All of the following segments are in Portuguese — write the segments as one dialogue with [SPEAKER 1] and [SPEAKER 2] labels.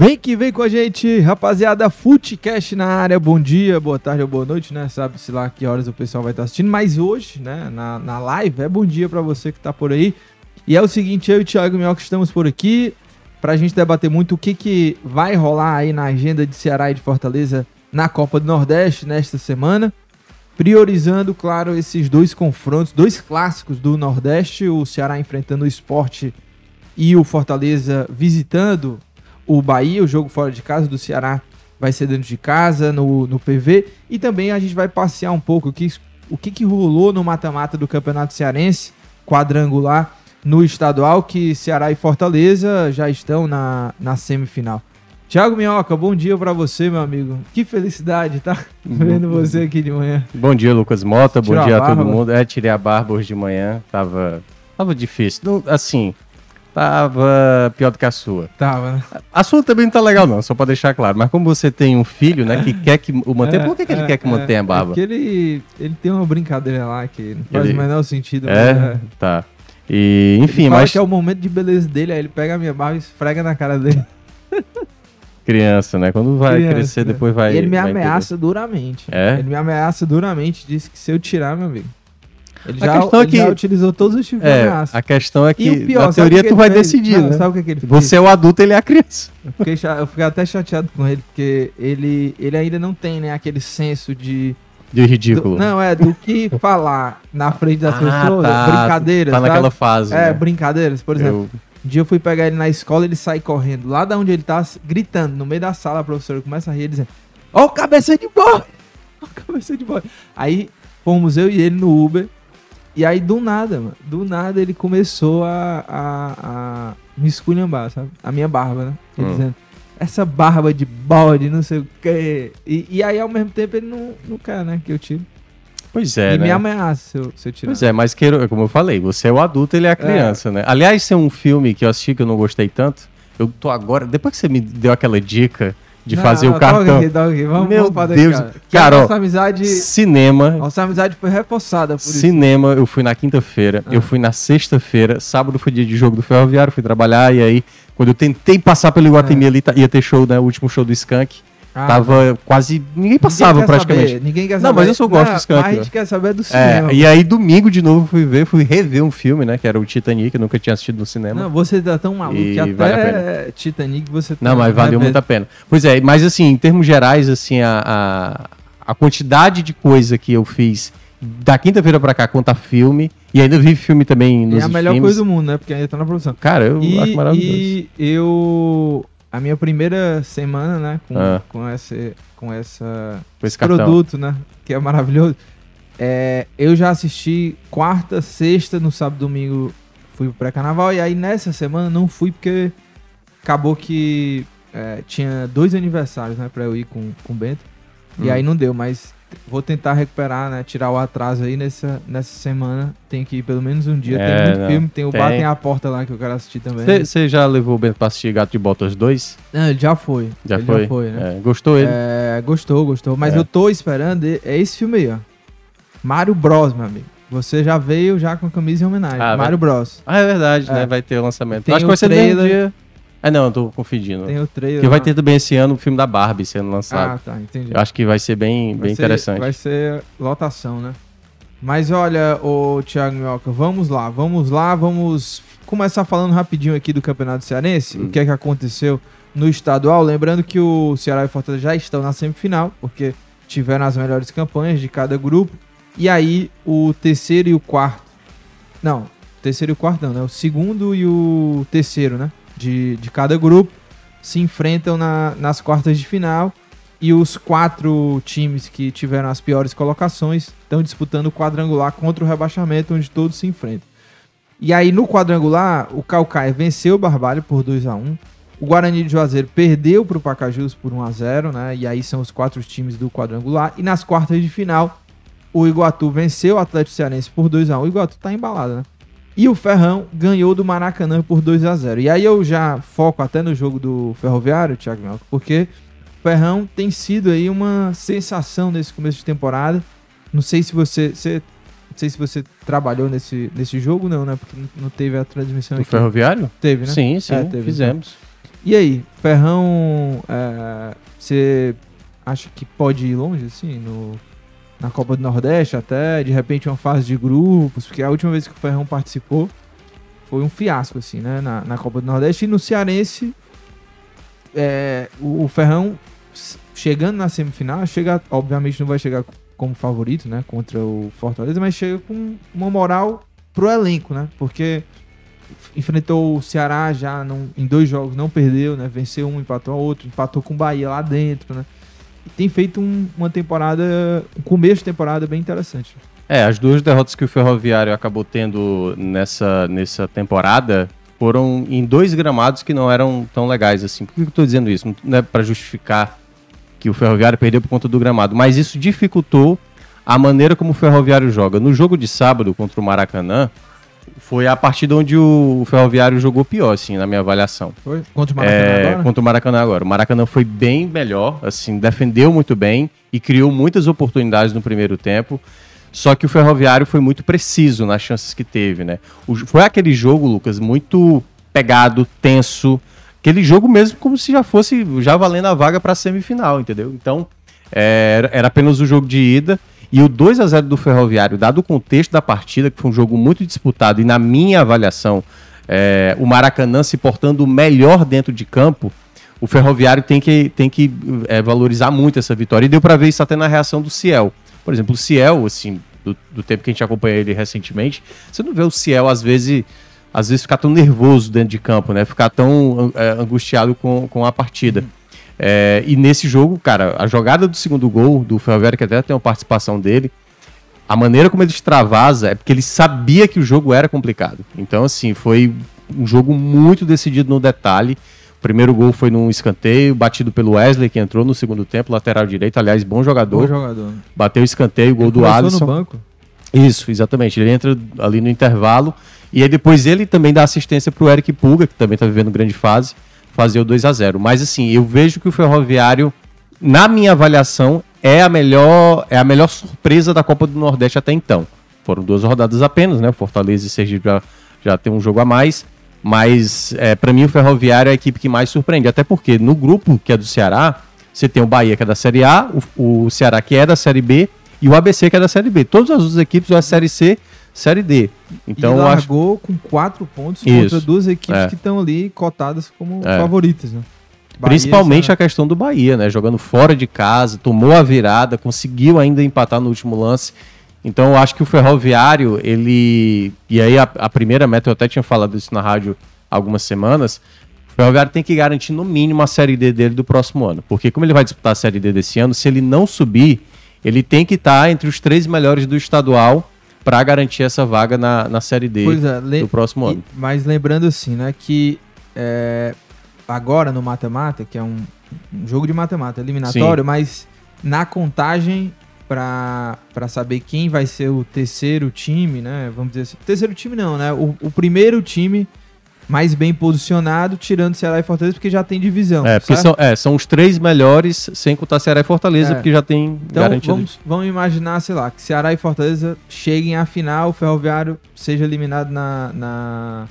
[SPEAKER 1] Vem que vem com a gente, rapaziada, Footcast na área, bom dia, boa tarde ou boa noite, né? Sabe-se lá que horas o pessoal vai estar assistindo, mas hoje, né, na, na live, é bom dia pra você que tá por aí. E é o seguinte, eu e o Thiago Minhoca estamos por aqui pra gente debater muito o que, que vai rolar aí na agenda de Ceará e de Fortaleza na Copa do Nordeste nesta semana. Priorizando, claro, esses dois confrontos, dois clássicos do Nordeste, o Ceará enfrentando o esporte e o Fortaleza visitando o Bahia, o jogo fora de casa do Ceará vai ser dentro de casa, no, no PV. E também a gente vai passear um pouco o que, o que, que rolou no mata-mata do Campeonato Cearense, quadrangular, no estadual, que Ceará e Fortaleza já estão na, na semifinal. Thiago Minhoca, bom dia pra você, meu amigo. Que felicidade, tá? Vendo você aqui de manhã.
[SPEAKER 2] Bom dia, Lucas Mota.
[SPEAKER 1] Tirou
[SPEAKER 2] Bom
[SPEAKER 1] a
[SPEAKER 2] dia a
[SPEAKER 1] barba?
[SPEAKER 2] todo mundo. É, tirei a barba hoje de manhã. Tava, tava difícil. Não, assim, tava pior do que a sua.
[SPEAKER 1] Tava, né?
[SPEAKER 2] A sua também não tá legal, não, só pra deixar claro. Mas como você tem um filho, né, que quer que o mantenha, por que, que ele quer que mantenha a
[SPEAKER 1] É
[SPEAKER 2] barba?
[SPEAKER 1] porque ele, ele tem uma brincadeira lá que não faz
[SPEAKER 2] Ele-
[SPEAKER 1] o menor sentido.
[SPEAKER 2] É, tá. E, enfim,
[SPEAKER 1] ele
[SPEAKER 2] mas
[SPEAKER 1] que é o momento de beleza dele, aí ele pega a minha barba e esfrega na cara dele.
[SPEAKER 2] criança, né? Quando vai
[SPEAKER 1] Criança,
[SPEAKER 2] crescer,
[SPEAKER 1] né?
[SPEAKER 2] depois vai.
[SPEAKER 1] E ele me ameaça duramente.
[SPEAKER 2] É?
[SPEAKER 1] Ele me ameaça duramente, disse que se eu tirar, meu amigo. Ele
[SPEAKER 2] A
[SPEAKER 1] já,
[SPEAKER 2] questão é
[SPEAKER 1] ele já
[SPEAKER 2] que-
[SPEAKER 1] utilizou todos os tipos de.
[SPEAKER 2] É,
[SPEAKER 1] ameaça.
[SPEAKER 2] a questão é que,
[SPEAKER 1] pior,
[SPEAKER 2] na
[SPEAKER 1] sabe
[SPEAKER 2] teoria,
[SPEAKER 1] que
[SPEAKER 2] tu vai
[SPEAKER 1] fez?
[SPEAKER 2] decidir,
[SPEAKER 1] Não,
[SPEAKER 2] né?
[SPEAKER 1] Sabe o que, que ele fez?
[SPEAKER 2] Você é o adulto, ele é a criança.
[SPEAKER 1] Eu fiquei, eu fiquei até chateado com ele, porque ele, ele ainda não tem, né, aquele senso de...
[SPEAKER 2] De ridículo.
[SPEAKER 1] do- não, é, do que falar na frente das
[SPEAKER 2] Ah,
[SPEAKER 1] pessoas,
[SPEAKER 2] tá.
[SPEAKER 1] brincadeiras,
[SPEAKER 2] Tá
[SPEAKER 1] sabe?
[SPEAKER 2] naquela fase.
[SPEAKER 1] É,
[SPEAKER 2] né?
[SPEAKER 1] brincadeiras, por exemplo.
[SPEAKER 2] Eu-
[SPEAKER 1] Um dia eu fui pegar ele na escola, ele sai correndo. Lá da onde ele tá, gritando, no meio da sala, a professora começa a rir, dizendo: Ó, o cabeça de boi! Ó, o cabeça de boi! Aí fomos eu e ele no Uber. E aí, do nada, mano, do nada ele começou a, a, a me esculhambar, sabe? A minha barba, né? Ele
[SPEAKER 2] Hum.
[SPEAKER 1] dizendo: Essa barba de bode, não sei o quê. E, e aí, ao mesmo tempo, ele não, não quer, né? Que eu tire.
[SPEAKER 2] Pois é,
[SPEAKER 1] e
[SPEAKER 2] né?
[SPEAKER 1] me ameaça se eu, se eu tirar.
[SPEAKER 2] Pois é, mas queiro, como eu falei, você é o adulto, ele é a criança, né? Aliás, tem um filme que eu assisti que eu não gostei tanto. Eu tô agora, depois que você me deu aquela dica de
[SPEAKER 1] Não,
[SPEAKER 2] fazer o cartão,
[SPEAKER 1] toca aqui, toca aqui. Vamos,
[SPEAKER 2] Meu
[SPEAKER 1] vamos
[SPEAKER 2] Deus,
[SPEAKER 1] cara.
[SPEAKER 2] Cara,
[SPEAKER 1] nossa amizade,
[SPEAKER 2] cinema,
[SPEAKER 1] nossa amizade foi reforçada por isso.
[SPEAKER 2] cinema, eu fui na quinta-feira,
[SPEAKER 1] Ah.
[SPEAKER 2] eu fui na sexta-feira, sábado foi dia de jogo do Ferroviário, fui trabalhar e aí quando eu tentei passar pelo Iguatemi ali, tá- ia ter show, né, o último show do Skank,
[SPEAKER 1] Ah,
[SPEAKER 2] tava quase, ninguém passava
[SPEAKER 1] ninguém quer
[SPEAKER 2] praticamente.
[SPEAKER 1] saber, ninguém quer
[SPEAKER 2] Não,
[SPEAKER 1] saber.
[SPEAKER 2] mas eu só gosto
[SPEAKER 1] Não,
[SPEAKER 2] do Skank,
[SPEAKER 1] mas A gente quer saber do cinema.
[SPEAKER 2] É, e aí domingo de novo fui ver, fui rever um filme, né, que era o Titanic, eu nunca tinha assistido no cinema.
[SPEAKER 1] Não, você tá tão maluco
[SPEAKER 2] E
[SPEAKER 1] que até
[SPEAKER 2] vale a pena.
[SPEAKER 1] Titanic você
[SPEAKER 2] Não,
[SPEAKER 1] tá
[SPEAKER 2] mas valeu muito a pena. Pois é, mas assim, em termos gerais, assim, a, a, a quantidade de coisa que eu fiz da quinta-feira pra cá conta filme, e ainda vi filme também nos
[SPEAKER 1] É a melhor
[SPEAKER 2] streams.
[SPEAKER 1] coisa do mundo, né? Porque ainda tá na produção.
[SPEAKER 2] Cara, eu acho
[SPEAKER 1] E,
[SPEAKER 2] maravilhoso.
[SPEAKER 1] e eu... A minha primeira semana, né? Com,
[SPEAKER 2] Ah.
[SPEAKER 1] com, essa, com essa
[SPEAKER 2] Com esse
[SPEAKER 1] produto, né? Que é maravilhoso. É, eu já assisti quarta, sexta, no sábado, domingo fui pro pré-carnaval. E aí nessa semana não fui porque acabou que é, tinha dois aniversários, né? Pra eu ir com, com o Bento. E
[SPEAKER 2] Hum.
[SPEAKER 1] aí não deu, mas vou tentar recuperar, né? Tirar o atraso aí nessa, nessa semana. Tem que ir pelo menos um dia.
[SPEAKER 2] É,
[SPEAKER 1] tem muito
[SPEAKER 2] não.
[SPEAKER 1] filme, tem o
[SPEAKER 2] Tem.
[SPEAKER 1] Batem a Porta lá que eu quero assistir também.
[SPEAKER 2] Você já levou o Bento pra assistir Gato de Botas 2?
[SPEAKER 1] Não, ele já foi.
[SPEAKER 2] Já
[SPEAKER 1] Ele
[SPEAKER 2] foi?
[SPEAKER 1] Já foi, né?
[SPEAKER 2] É, gostou ele?
[SPEAKER 1] É, gostou, gostou. Mas
[SPEAKER 2] É.
[SPEAKER 1] eu tô esperando. e- É esse filme aí, ó. Mario Bros, meu amigo. Você já veio já com a camisa em homenagem.
[SPEAKER 2] Ah,
[SPEAKER 1] Mario Bros.
[SPEAKER 2] Ah, é verdade,
[SPEAKER 1] É.
[SPEAKER 2] né? Vai ter o lançamento.
[SPEAKER 1] Tem
[SPEAKER 2] acho que vai ser
[SPEAKER 1] trailer.
[SPEAKER 2] dia. Ah, não, eu tô confundindo.
[SPEAKER 1] Tem o trailer.
[SPEAKER 2] Porque vai
[SPEAKER 1] lá.
[SPEAKER 2] ter também esse ano o filme da Barbie sendo lançado.
[SPEAKER 1] Ah, tá, entendi.
[SPEAKER 2] Eu acho que vai ser bem,
[SPEAKER 1] Vai
[SPEAKER 2] bem
[SPEAKER 1] ser-
[SPEAKER 2] interessante.
[SPEAKER 1] Vai ser lotação, né? Mas olha, o Thiago Minhoca, vamos lá, vamos lá, vamos começar falando rapidinho aqui do Campeonato Cearense,
[SPEAKER 2] Hum.
[SPEAKER 1] o que é que aconteceu no estadual. Lembrando que o Ceará e o Fortaleza já estão na semifinal, porque tiveram as melhores campanhas de cada grupo. E aí, o terceiro e o quarto. Não, terceiro e o quarto não, né? O segundo e o terceiro, né? De, de cada grupo se enfrentam na- nas quartas de final. E os quatro times que tiveram as piores colocações estão disputando o quadrangular contra o rebaixamento, onde todos se enfrentam. E aí no quadrangular, o Calcaia venceu o Barbalho por 2 a 1 O Guarani de Juazeiro perdeu para o Pacajus por 1 a 0 né? E aí são os quatro times do quadrangular. E nas quartas de final, o Iguatu venceu o Atlético Cearense por 2 a 1 O Iguatu tá embalado, né? E o Ferrão ganhou do Maracanã por 2 a 0 E aí eu já foco até no jogo do Ferroviário, Thiago Melco, porque o Ferrão tem sido aí uma sensação nesse começo de temporada. Não sei se você, você não sei se você trabalhou nesse, nesse jogo, não, né? Porque não teve a transmissão
[SPEAKER 2] O
[SPEAKER 1] aqui.
[SPEAKER 2] Ferroviário?
[SPEAKER 1] Teve, né?
[SPEAKER 2] Sim, sim,
[SPEAKER 1] É, teve,
[SPEAKER 2] fizemos.
[SPEAKER 1] E aí, Ferrão, é, você acha que pode ir longe, assim, no, na Copa do Nordeste até, de repente uma fase de grupos, porque a última vez que o Ferrão participou foi um fiasco, assim, né, na, na Copa do Nordeste, e no Cearense, é, o, o Ferrão, chegando na semifinal, chega, obviamente não vai chegar como favorito, né, contra o Fortaleza, mas chega com uma moral pro elenco, né, porque enfrentou o Ceará já num- em dois jogos, não perdeu, né? Venceu um, empatou outro, empatou com o Bahia lá dentro, né? Tem feito um- uma temporada, um começo de temporada bem interessante.
[SPEAKER 2] É, as duas derrotas que o Ferroviário acabou tendo nessa, nessa temporada foram em dois gramados que não eram tão legais assim. Por que eu tô dizendo isso? Não é para justificar que o Ferroviário perdeu por conta do gramado, mas isso dificultou a maneira como o Ferroviário joga. No jogo de sábado contra o Maracanã, foi a partida onde o Ferroviário jogou pior, assim, na minha avaliação.
[SPEAKER 1] Foi? Contra o Maracanã
[SPEAKER 2] É,
[SPEAKER 1] agora?
[SPEAKER 2] contra o Maracanã agora. O Maracanã foi bem melhor, assim, defendeu muito bem e criou muitas oportunidades no primeiro tempo. Só que o Ferroviário foi muito preciso nas chances que teve, né? O- foi aquele jogo, Lucas, muito pegado, tenso. Aquele jogo mesmo como se já fosse já valendo a vaga para a semifinal, entendeu? Então, é, era, era apenas o jogo de ida. E o 2 a 0 do Ferroviário, dado o contexto da partida, que foi um jogo muito disputado, e na minha avaliação, é, o Maracanã se portando melhor dentro de campo, o Ferroviário tem que, tem que é, valorizar muito essa vitória. E deu para ver isso até na reação do Ciel. Por exemplo, o Ciel, assim, do, do tempo que a gente acompanha ele recentemente, você não vê o Ciel, às vezes, às vezes ficar tão nervoso dentro de campo, né? Ficar tão é, angustiado com, com a partida. É, e nesse jogo, cara, a jogada do segundo gol do Ferroviário, que até tem uma participação dele, a maneira como ele extravasa é porque ele sabia que o jogo era complicado. Então, assim, foi um jogo muito decidido no detalhe. O primeiro gol foi num escanteio, batido pelo Wesley, que entrou no segundo tempo, lateral direito. Aliás, bom jogador.
[SPEAKER 1] Bom jogador.
[SPEAKER 2] Bateu o escanteio, gol
[SPEAKER 1] Ele
[SPEAKER 2] do Alisson.
[SPEAKER 1] no banco.
[SPEAKER 2] Isso, exatamente. Ele entra ali no intervalo. E aí depois ele também dá assistência pro Eric Puga, que também tá vivendo grande fase, fazer o 2 a 0 Mas assim, eu vejo que o Ferroviário, na minha avaliação, é a melhor, é a melhor surpresa da Copa do Nordeste até então. Foram duas rodadas apenas, né? O Fortaleza e Sergipe já, já tem um jogo a mais. Mas é, para mim o Ferroviário é a equipe que mais surpreende. Até porque no grupo que é do Ceará, você tem o Bahia que é da Série A, o, o Ceará que é da Série B e o ABC que é da Série B. Todas as outras equipes, é Série C, Série D. Então
[SPEAKER 1] e
[SPEAKER 2] eu acho.
[SPEAKER 1] largou com quatro pontos
[SPEAKER 2] Isso.
[SPEAKER 1] contra duas equipes
[SPEAKER 2] É.
[SPEAKER 1] que estão ali cotadas como
[SPEAKER 2] É.
[SPEAKER 1] favoritas, né? Bahia,
[SPEAKER 2] Principalmente a questão do Bahia, né? Jogando fora de casa, tomou a virada, conseguiu ainda empatar no último lance. Então eu acho que o Ferroviário, ele. E aí a, a primeira meta, eu até tinha falado isso na rádio há algumas semanas. O Ferroviário tem que garantir no mínimo a Série D dele do próximo ano. Porque como ele vai disputar a Série D desse ano, se ele não subir, ele tem que estar entre os três melhores do estadual para garantir essa vaga na, na Série D
[SPEAKER 1] é,
[SPEAKER 2] do próximo ano.
[SPEAKER 1] E- mas lembrando assim, né, que é, agora no mata-mata, que é um, um jogo de mata-mata eliminatório, mas na contagem pra saber quem vai ser o terceiro time, né, vamos dizer assim, terceiro time não, né, o, o primeiro time mais bem posicionado, tirando Ceará e Fortaleza, porque já tem divisão,
[SPEAKER 2] É, porque são, é, são os três melhores, sem contar Ceará e Fortaleza,
[SPEAKER 1] É.
[SPEAKER 2] porque já tem
[SPEAKER 1] Então
[SPEAKER 2] garantido.
[SPEAKER 1] vamos, vamos imaginar, sei lá, que Ceará e Fortaleza cheguem à final, o Ferroviário seja eliminado na, na,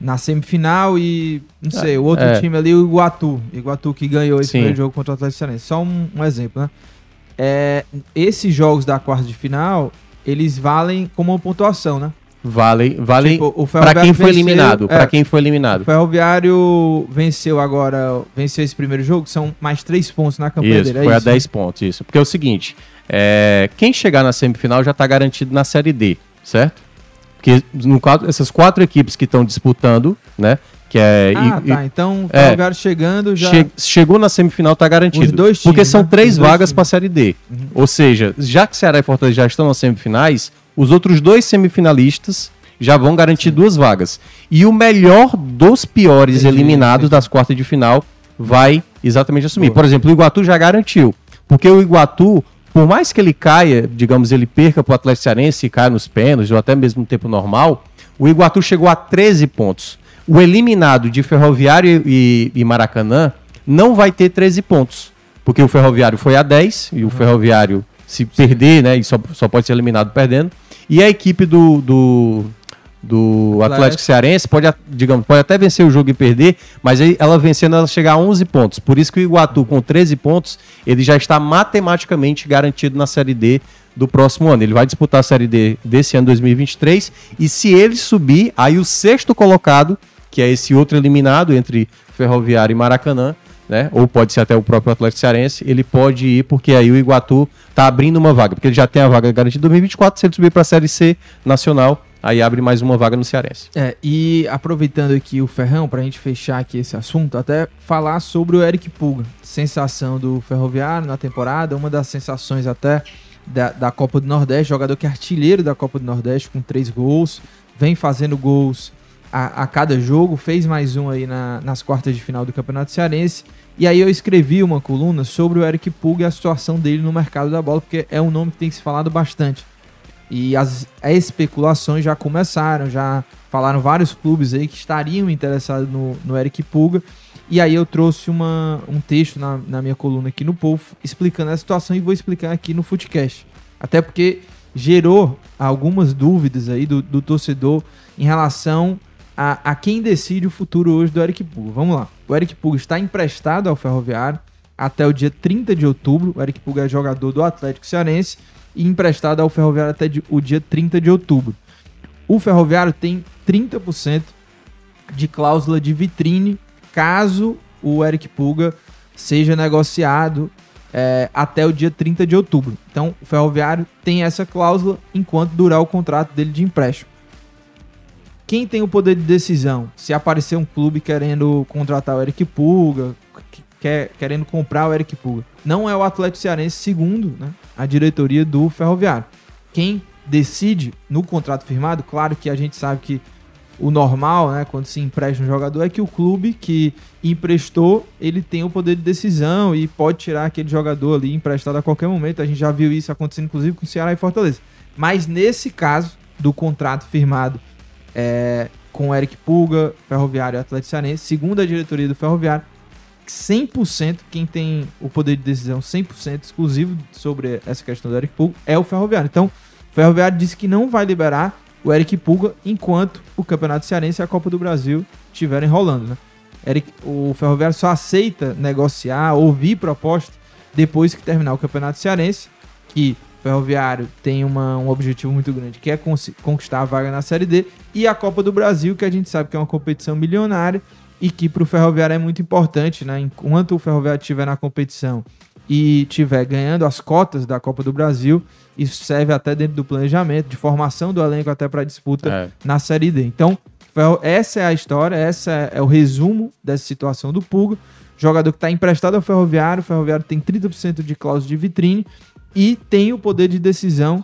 [SPEAKER 1] na semifinal e, não sei, o outro
[SPEAKER 2] é.
[SPEAKER 1] time ali, o Iguatu. Iguatu que ganhou esse
[SPEAKER 2] Sim.
[SPEAKER 1] primeiro jogo contra o Atlético Cearense. Só um, um exemplo, né? É, esses jogos da quarta de final, eles valem como uma pontuação, né?
[SPEAKER 2] Vale, vale
[SPEAKER 1] Tipo, o
[SPEAKER 2] para quem foi
[SPEAKER 1] venceu-
[SPEAKER 2] eliminado,
[SPEAKER 1] é,
[SPEAKER 2] para quem foi
[SPEAKER 1] O
[SPEAKER 2] eliminado.
[SPEAKER 1] Ferroviário venceu agora, venceu esse primeiro jogo, são mais três pontos na campanha
[SPEAKER 2] Isso,
[SPEAKER 1] dele. é
[SPEAKER 2] foi a
[SPEAKER 1] isso, né?
[SPEAKER 2] 10 pontos, isso. Porque é o seguinte, é, quem chegar na semifinal já está garantido na Série D, certo? Porque no quadro, essas quatro equipes que estão disputando, né, que é
[SPEAKER 1] Ah,
[SPEAKER 2] e-
[SPEAKER 1] tá. Então o
[SPEAKER 2] é.
[SPEAKER 1] Ferroviário chegando já.
[SPEAKER 2] Che- chegou na semifinal tá garantido.
[SPEAKER 1] Os dois
[SPEAKER 2] porque
[SPEAKER 1] times,
[SPEAKER 2] são
[SPEAKER 1] né?
[SPEAKER 2] três vagas para a Série D.
[SPEAKER 1] Uhum.
[SPEAKER 2] Ou seja, já que Ceará e Fortaleza já estão nas semifinais, os outros dois semifinalistas já vão garantir duas vagas. E o melhor dos piores
[SPEAKER 1] Entendi,
[SPEAKER 2] eliminados
[SPEAKER 1] entendi.
[SPEAKER 2] das quartas de final vai exatamente assumir.
[SPEAKER 1] Boa.
[SPEAKER 2] Por exemplo, o Iguatu já garantiu. Porque o Iguatu, por mais que ele caia, digamos, ele perca para o Atlético Cearense e caia nos pênaltis, ou até mesmo no tempo normal, o Iguatu chegou a 13 pontos. O eliminado de Ferroviário e, e Maracanã não vai ter 13 pontos. Porque o Ferroviário foi a 10, e o Ferroviário, se perder, né, e só, só pode ser eliminado perdendo. E a equipe do, do, do Atlético. Cearense pode, digamos, pode até vencer o jogo e perder, mas ela vencendo ela chega a 11 pontos. Por isso que o Iguatu com 13 pontos, ele já está matematicamente garantido na Série D do próximo ano. Ele vai disputar a Série D desse ano 2023 e se ele subir, aí o sexto colocado, que é esse outro eliminado entre Ferroviário e Maracanã, né? Ou pode ser até o próprio Atlético Cearense, ele pode ir porque aí o Iguatu tá abrindo uma vaga, porque ele já tem a vaga garantida em 2024, se ele subir para a Série C nacional, aí abre mais uma vaga no Cearense.
[SPEAKER 1] É, e aproveitando aqui o Ferrão, pra gente fechar aqui esse assunto, até falar sobre o Eric Pulga. Sensação do Ferroviário na temporada, uma das sensações até da, da Copa do Nordeste, jogador que é artilheiro da Copa do Nordeste com três gols, vem fazendo gols a, a cada jogo, fez mais um aí na- nas quartas de final do Campeonato Cearense. E aí eu escrevi uma coluna sobre o Eric Pulga e a situação dele no mercado da bola, porque é um nome que tem se falado bastante. E as especulações já começaram, já falaram vários clubes aí que estariam interessados no, no Eric Pulga. E aí eu trouxe uma, um texto na, na minha coluna aqui no Povo explicando a situação e vou explicar aqui no Footcast. Até porque gerou algumas dúvidas aí do, do torcedor em relação a, a quem decide o futuro hoje do Eric Pulga. Vamos lá. O Eric Pulga está emprestado ao Ferroviário até o dia 30 de outubro. O Eric Pulga é jogador do Atlético Cearense e emprestado ao Ferroviário até o dia 30 de outubro. O Ferroviário tem 30% de cláusula de vitrine caso o Eric Pulga seja negociado é, até o dia 30 de outubro. Então, o Ferroviário tem essa cláusula enquanto durar o contrato dele de empréstimo. Quem tem o poder de decisão? Se aparecer um clube querendo contratar o Eric Pulga, que- quer, querendo comprar o Eric Pulga, não é o Atlético Cearense, segundo né, a diretoria do Ferroviário. Quem decide no contrato firmado, claro que a gente sabe que o normal, né, quando se empresta um jogador, é que o clube que emprestou, ele tem o poder de decisão e pode tirar aquele jogador ali emprestado a qualquer momento. A gente já viu isso acontecendo, inclusive, com o Ceará e Fortaleza. Mas nesse caso do contrato firmado é, com Eric Pulga, Ferroviário e Atlético Cearense, segundo a diretoria do Ferroviário, 100% quem tem o poder de decisão 100% exclusivo sobre essa questão do Eric Pulga é o Ferroviário. Então, o Ferroviário disse que não vai liberar o Eric Pulga enquanto o Campeonato Cearense e a Copa do Brasil estiverem rolando, né? Eric, o Ferroviário só aceita negociar, ouvir proposta depois que terminar o Campeonato Cearense, que Ferroviário tem uma- um objetivo muito grande, que é conquistar a vaga na Série D, e a Copa do Brasil, que a gente sabe que é uma competição milionária e que para o Ferroviário é muito importante, né? Enquanto o Ferroviário estiver na competição e estiver ganhando as cotas da Copa do Brasil, isso serve até dentro do planejamento, de formação do elenco até para disputa
[SPEAKER 2] É.
[SPEAKER 1] na Série D. Então, essa é a história, essa é, é o resumo dessa situação do Pulga. Jogador que está emprestado ao Ferroviário, o Ferroviário tem 30% de cláusula de vitrine e tem o poder de decisão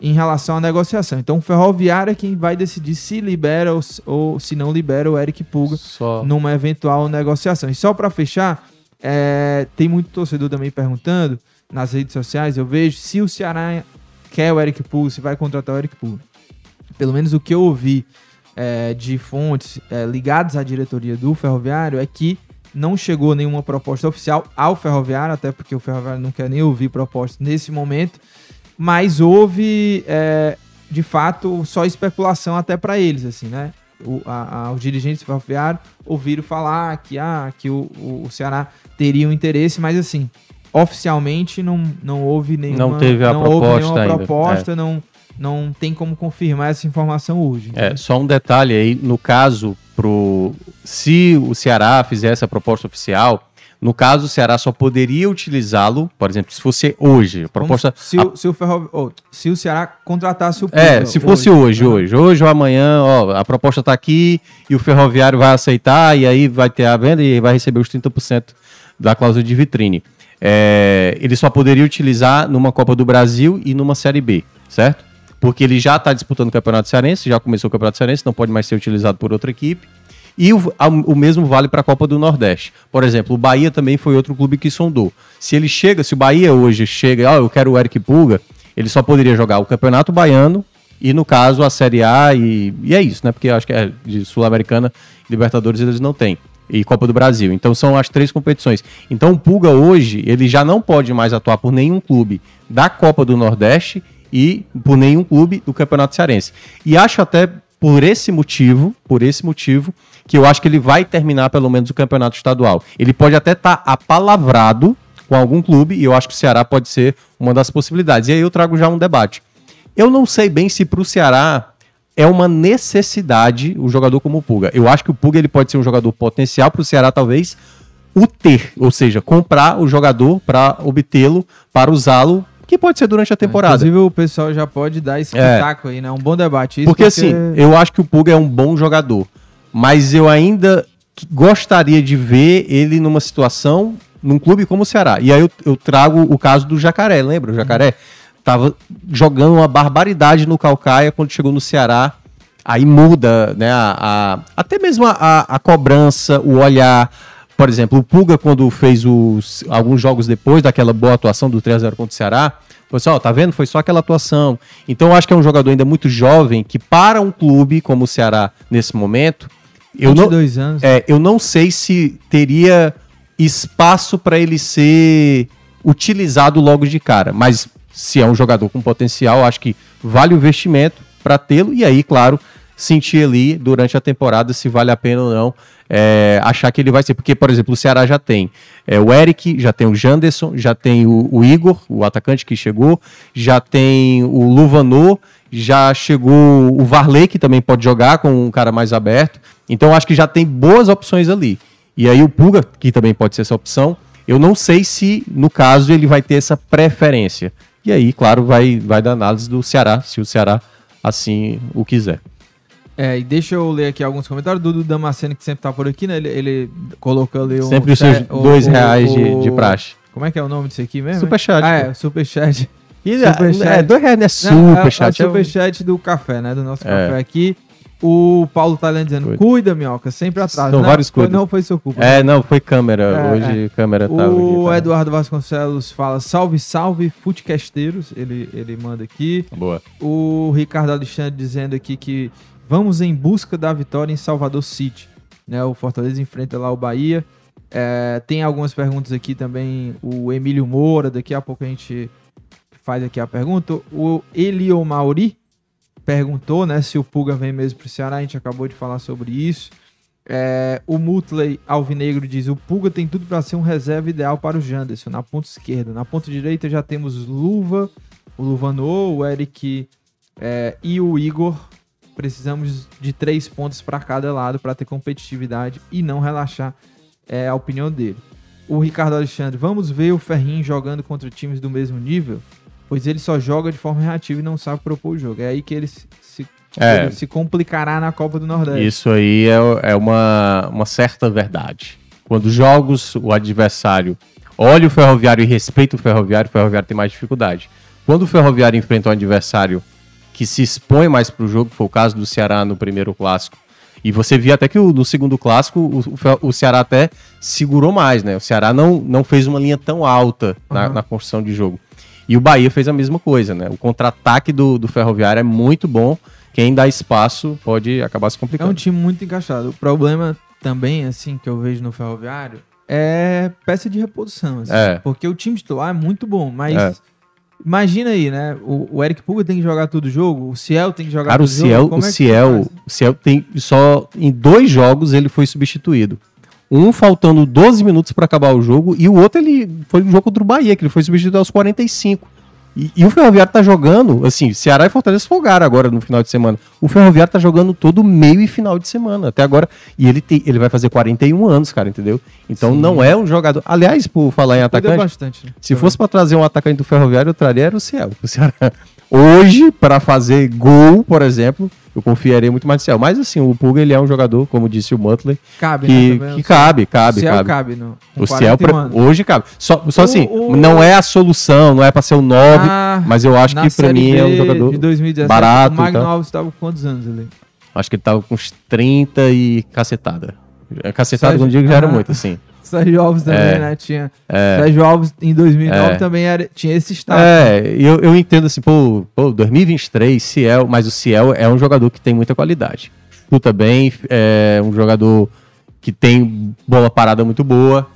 [SPEAKER 1] em relação à negociação. Então, o Ferroviário é quem vai decidir se libera ou, se- ou se não libera o Eric Pulga
[SPEAKER 2] Só.
[SPEAKER 1] numa eventual negociação. E só para fechar, é, tem muito torcedor também perguntando nas redes sociais, eu vejo se o Ceará quer o Eric Pulga, se vai contratar o Eric Pulga. Pelo menos o que eu ouvi é, de fontes é, ligadas à diretoria do Ferroviário é que não chegou nenhuma proposta oficial ao Ferroviário, até porque o Ferroviário não quer nem ouvir proposta nesse momento, mas houve, é, de fato, só especulação até para eles, assim, né? O, a- a- os dirigentes do Ferroviário ouviram falar que, ah, que o, o, Ceará teria um interesse, mas assim, oficialmente não, não houve nenhuma,
[SPEAKER 2] Não teve a
[SPEAKER 1] houve
[SPEAKER 2] proposta ainda,
[SPEAKER 1] proposta, não, não tem como confirmar essa informação hoje.
[SPEAKER 2] É,
[SPEAKER 1] entendeu?
[SPEAKER 2] só um detalhe aí, no caso, pro, se o Ceará fizesse a proposta oficial, no caso, o Ceará só poderia utilizá-lo, por exemplo, se fosse hoje. A proposta.
[SPEAKER 1] Se, o, se, o Ferrovi- oh, se o Ceará contratasse o
[SPEAKER 2] É, se fosse hoje, hoje, hoje ou amanhã, ó, a proposta tá aqui e o ferroviário vai aceitar e aí vai ter a venda e vai receber os 30% da cláusula de vitrine. É, ele só poderia utilizar numa Copa do Brasil e numa Série B, certo? Porque ele já está disputando o Campeonato Cearense, já começou o Campeonato Cearense, não pode mais ser utilizado por outra equipe. E o, o mesmo vale para a Copa do Nordeste. Por exemplo, o Bahia também foi outro clube que sondou. Se ele chega, se o Bahia hoje chega, ó, eu quero o Eric Pulga, ele só poderia jogar o Campeonato Baiano e, no caso, a Série A e, e é isso, né? Porque acho que é de Sul-Americana, Libertadores eles não têm. E Copa do Brasil. Então são as três competições. Então o Pulga hoje, ele já não pode mais atuar por nenhum clube da Copa do Nordeste e por nenhum clube do Campeonato Cearense. E acho até por esse motivo, por esse motivo, que eu acho que ele vai terminar pelo menos o campeonato estadual. Ele pode até estar apalavrado com algum clube, e eu acho que o Ceará pode ser uma das possibilidades. E aí eu trago já um debate. Eu não sei bem se para o Ceará é uma necessidade o jogador como o Puga. Eu acho que o Puga ele pode ser um jogador potencial para o Ceará, talvez, o ter, ou seja, comprar o jogador para obtê-lo, para usá-lo, que pode ser durante a temporada.
[SPEAKER 1] Inclusive, o pessoal já pode dar esse
[SPEAKER 2] É.
[SPEAKER 1] pitaco aí, né? Um bom debate. Isso
[SPEAKER 2] Porque, assim, eu acho que o Puga é um bom jogador, mas eu ainda gostaria de ver ele numa situação, num clube como o Ceará. E aí eu, eu trago o caso do Jacaré, lembra? O Jacaré tava jogando uma barbaridade no Calcaia quando chegou no Ceará. Aí muda, né? A, a- até mesmo a, a- a cobrança, o olhar. Por exemplo, o Puga, quando fez os, alguns jogos depois daquela boa atuação do 3x0 contra o Ceará, falou assim: ó, tá vendo? Foi só aquela atuação. Então eu acho que é um jogador ainda muito jovem que, para um clube como o Ceará nesse momento, eu não,
[SPEAKER 1] 22 anos.
[SPEAKER 2] é, eu não sei se teria espaço para ele ser utilizado logo de cara. Mas se é um jogador com potencial, acho que vale o investimento para tê-lo. E aí, claro, sentir ali durante a temporada se vale a pena ou não é, achar que ele vai ser. Porque, por exemplo, o Ceará já tem é, o Eric, já tem o Janderson, já tem o, o Igor, o atacante que chegou, já tem o Luvanor, já chegou o Varley, que também pode jogar com um cara mais aberto. Então, acho que já tem boas opções ali. E aí o Puga, que também pode ser essa opção, eu não sei se, no caso, ele vai ter essa preferência. E aí, claro, vai, vai análise do Ceará, se o Ceará assim o quiser.
[SPEAKER 1] É, e deixa eu ler aqui alguns comentários. Dudu Damasceno, que sempre tá por aqui, né? Ele, ele colocou ali um.
[SPEAKER 2] Sempre os seus
[SPEAKER 1] é,
[SPEAKER 2] dois
[SPEAKER 1] o-
[SPEAKER 2] reais de,
[SPEAKER 1] o-
[SPEAKER 2] de praxe.
[SPEAKER 1] Como é que é o nome disso aqui mesmo?
[SPEAKER 2] Superchat,
[SPEAKER 1] Ah, é, superchat.
[SPEAKER 2] E,
[SPEAKER 1] Superchat.
[SPEAKER 2] é, dois reais não é
[SPEAKER 1] Não, é-
[SPEAKER 2] superchat.
[SPEAKER 1] É,
[SPEAKER 2] é um-
[SPEAKER 1] superchat do café, né? Do nosso
[SPEAKER 2] É.
[SPEAKER 1] café aqui. O Paulo tá dizendo:
[SPEAKER 2] Cuida.
[SPEAKER 1] cuida, minhoca, sempre atrás.
[SPEAKER 2] São
[SPEAKER 1] não,
[SPEAKER 2] vários
[SPEAKER 1] foi,
[SPEAKER 2] cuidos.
[SPEAKER 1] não foi sua culpa.
[SPEAKER 2] É, não, foi câmera.
[SPEAKER 1] É,
[SPEAKER 2] Hoje a câmera tava
[SPEAKER 1] O
[SPEAKER 2] aqui, tá.
[SPEAKER 1] Eduardo Vasconcelos fala: salve, salve, futecasteiros. Ele, ele manda aqui.
[SPEAKER 2] Boa.
[SPEAKER 1] O Ricardo Alexandre dizendo aqui que vamos em busca da vitória em Salvador City. Né, o Fortaleza enfrenta lá o Bahia. É, tem algumas perguntas aqui também. O Emílio Moura, daqui a pouco a gente faz aqui a pergunta. O Elio Mauri perguntou né, se o Puga vem mesmo pro Ceará. A gente acabou de falar sobre isso. É, o Mutley Alvinegro diz: o Puga tem tudo para ser um reserva ideal para o Janderson na ponta esquerda. Na ponta direita já temos Luva, o Luvanor, o Eric é, e o Igor. Precisamos de três pontos para cada lado para ter competitividade e não relaxar. É a opinião dele. O Ricardo Alexandre, vamos ver o Ferrinho jogando contra times do mesmo nível? Pois ele só joga de forma reativa e não sabe propor o jogo. É aí que ele se,
[SPEAKER 2] É.
[SPEAKER 1] ele se complicará na Copa do Nordeste.
[SPEAKER 2] Isso aí é, é uma, uma certa verdade. Quando os jogos, o adversário olha o ferroviário e respeita o ferroviário, o ferroviário tem mais dificuldade. Quando o ferroviário enfrenta um adversário que se expõe mais para o jogo, foi o caso do Ceará no primeiro clássico. E você via até que o- no segundo clássico o, o Ceará até segurou mais, né? O Ceará não, não fez uma linha tão alta na,
[SPEAKER 1] Aham.
[SPEAKER 2] na construção de jogo. E o Bahia fez a mesma coisa, né? O contra-ataque do, do Ferroviário é muito bom. Quem dá espaço pode acabar se
[SPEAKER 1] É
[SPEAKER 2] complicando.
[SPEAKER 1] um time muito encaixado. O problema também, assim, que eu vejo no Ferroviário é peça de reposição. assim.
[SPEAKER 2] É.
[SPEAKER 1] Porque o time titular é muito bom, mas
[SPEAKER 2] É.
[SPEAKER 1] imagina aí, né? O, o Eric Puga tem que jogar todo jogo, o Ciel tem que jogar
[SPEAKER 2] Cara, o
[SPEAKER 1] todo jogo.
[SPEAKER 2] Ciel,
[SPEAKER 1] como
[SPEAKER 2] o
[SPEAKER 1] é
[SPEAKER 2] Ciel, o Ciel tem só em dois jogos ele foi substituído. Um faltando 12 minutos para acabar o jogo e o outro ele foi no jogo contra o Bahia, que ele foi substituído aos 45. E, e o Ferroviário tá jogando, assim, Ceará e Fortaleza folgaram agora no final de semana. O Ferroviário tá jogando todo meio e final de semana, até agora. E ele, tem, ele vai fazer 41 anos, cara, entendeu? Então
[SPEAKER 1] Sim.
[SPEAKER 2] não é um jogador. Aliás, por falar em atacante,
[SPEAKER 1] bastante. né?
[SPEAKER 2] se fosse pra trazer um atacante do Ferroviário, eu traria era o Ciel. O Ceará. Hoje, para fazer gol, por exemplo, eu confiaria muito mais no Ciel. Mas assim, o Pulga ele é um jogador, como disse o Muttley,
[SPEAKER 1] Cabe,
[SPEAKER 2] que,
[SPEAKER 1] né?
[SPEAKER 2] que cabe, cabe,
[SPEAKER 1] Ciel
[SPEAKER 2] cabe.
[SPEAKER 1] cabe. no,
[SPEAKER 2] O Ciel
[SPEAKER 1] 41
[SPEAKER 2] pra- hoje cabe. Só, só
[SPEAKER 1] O-
[SPEAKER 2] assim,
[SPEAKER 1] o-
[SPEAKER 2] não é a solução, não é pra ser o 9,
[SPEAKER 1] Ah,
[SPEAKER 2] mas eu acho que pra
[SPEAKER 1] Série
[SPEAKER 2] mim é um
[SPEAKER 1] B
[SPEAKER 2] jogador
[SPEAKER 1] de 2017,
[SPEAKER 2] barato.
[SPEAKER 1] O Magno
[SPEAKER 2] então.
[SPEAKER 1] Alves estava com quantos anos ali?
[SPEAKER 2] Acho que ele tava com uns 30 e cacetada. É, Cacetada, quando digo, já era
[SPEAKER 1] Ah.
[SPEAKER 2] muito, assim.
[SPEAKER 1] Sérgio Alves também,
[SPEAKER 2] É.
[SPEAKER 1] né? Tinha.
[SPEAKER 2] É.
[SPEAKER 1] Sérgio Alves em 2009
[SPEAKER 2] É.
[SPEAKER 1] também era, tinha esse status.
[SPEAKER 2] É, eu, eu entendo assim, pô, pô, 2023, Ciel, mas o Ciel é um jogador que tem muita qualidade. Chuta bem, é um jogador que tem bola parada muito boa.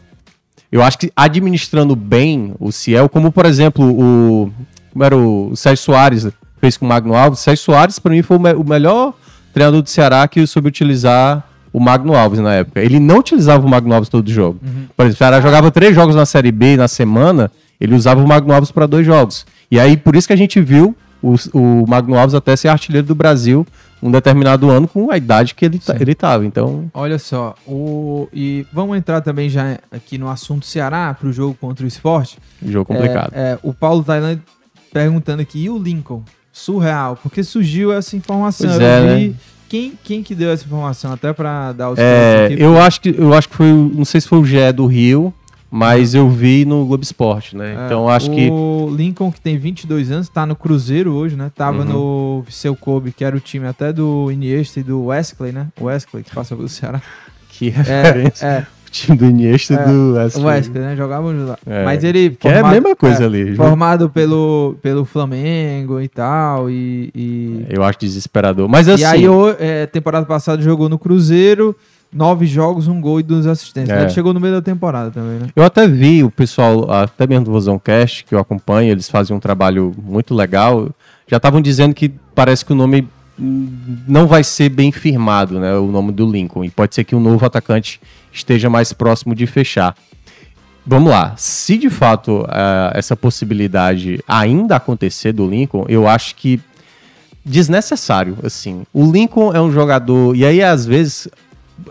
[SPEAKER 2] Eu acho que administrando bem o Ciel, como por exemplo o. Como era o, o Sérgio Soares fez com o Magno Alves. Sérgio Soares, para mim, foi o, me- o melhor treinador do Ceará que soube utilizar o Magno Alves na época. Ele não utilizava o Magno Alves todo jogo. Por exemplo, o Ceará jogava três jogos na Série B na semana, ele usava o Magno Alves para dois jogos. E aí, por isso que a gente viu o, o Magno Alves até ser artilheiro do Brasil um determinado ano com a idade que ele, ta- ele tava. Então,
[SPEAKER 1] Olha só, o, e vamos entrar também já aqui no assunto Ceará para o jogo contra o esporte.
[SPEAKER 2] jogo complicado.
[SPEAKER 1] É, é, o Paulo Tailand perguntando aqui, e o Lincoln? Surreal, porque surgiu essa informação.
[SPEAKER 2] Pois é, né?
[SPEAKER 1] Quem, quem que deu essa informação? Até para dar os
[SPEAKER 2] É,
[SPEAKER 1] aqui,
[SPEAKER 2] eu
[SPEAKER 1] porque-
[SPEAKER 2] acho que eu acho que foi, o- não sei se foi o GE do Rio, mas eu vi no Globo Esporte, né?
[SPEAKER 1] É,
[SPEAKER 2] então acho que
[SPEAKER 1] O Lincoln, que tem 22 anos, tá no Cruzeiro hoje, né? Tava
[SPEAKER 2] Uhum.
[SPEAKER 1] no Viseu Kobe, que era o time até do Iniesta e do Wesley, né? O Wesley, que passa pelo Ceará.
[SPEAKER 2] que referência.
[SPEAKER 1] É,
[SPEAKER 2] O time do Iniesta
[SPEAKER 1] É,
[SPEAKER 2] e do
[SPEAKER 1] é,
[SPEAKER 2] Wesley.
[SPEAKER 1] o Wesley, né? Jogavam lá.
[SPEAKER 2] É,
[SPEAKER 1] Mas ele...
[SPEAKER 2] Que é a mesma coisa
[SPEAKER 1] é,
[SPEAKER 2] ali.
[SPEAKER 1] Formado pelo, pelo Flamengo e tal, e... e...
[SPEAKER 2] Eu acho desesperador. Mas assim,
[SPEAKER 1] E aí, é, temporada passada jogou no Cruzeiro, nove jogos, um gol e duas assistências.
[SPEAKER 2] É.
[SPEAKER 1] Ele chegou no meio da temporada também, né?
[SPEAKER 2] Eu até vi o pessoal, até mesmo do Vozão Cast, que eu acompanho, eles fazem um trabalho muito legal. Já estavam dizendo que parece que o nome não vai ser bem firmado, né? O nome do Lincoln. E pode ser que um novo atacante esteja mais próximo de fechar. Vamos lá. Se de fato eh, essa possibilidade ainda acontecer do Lincoln, eu acho que desnecessário, assim. O Lincoln é um jogador, e aí às vezes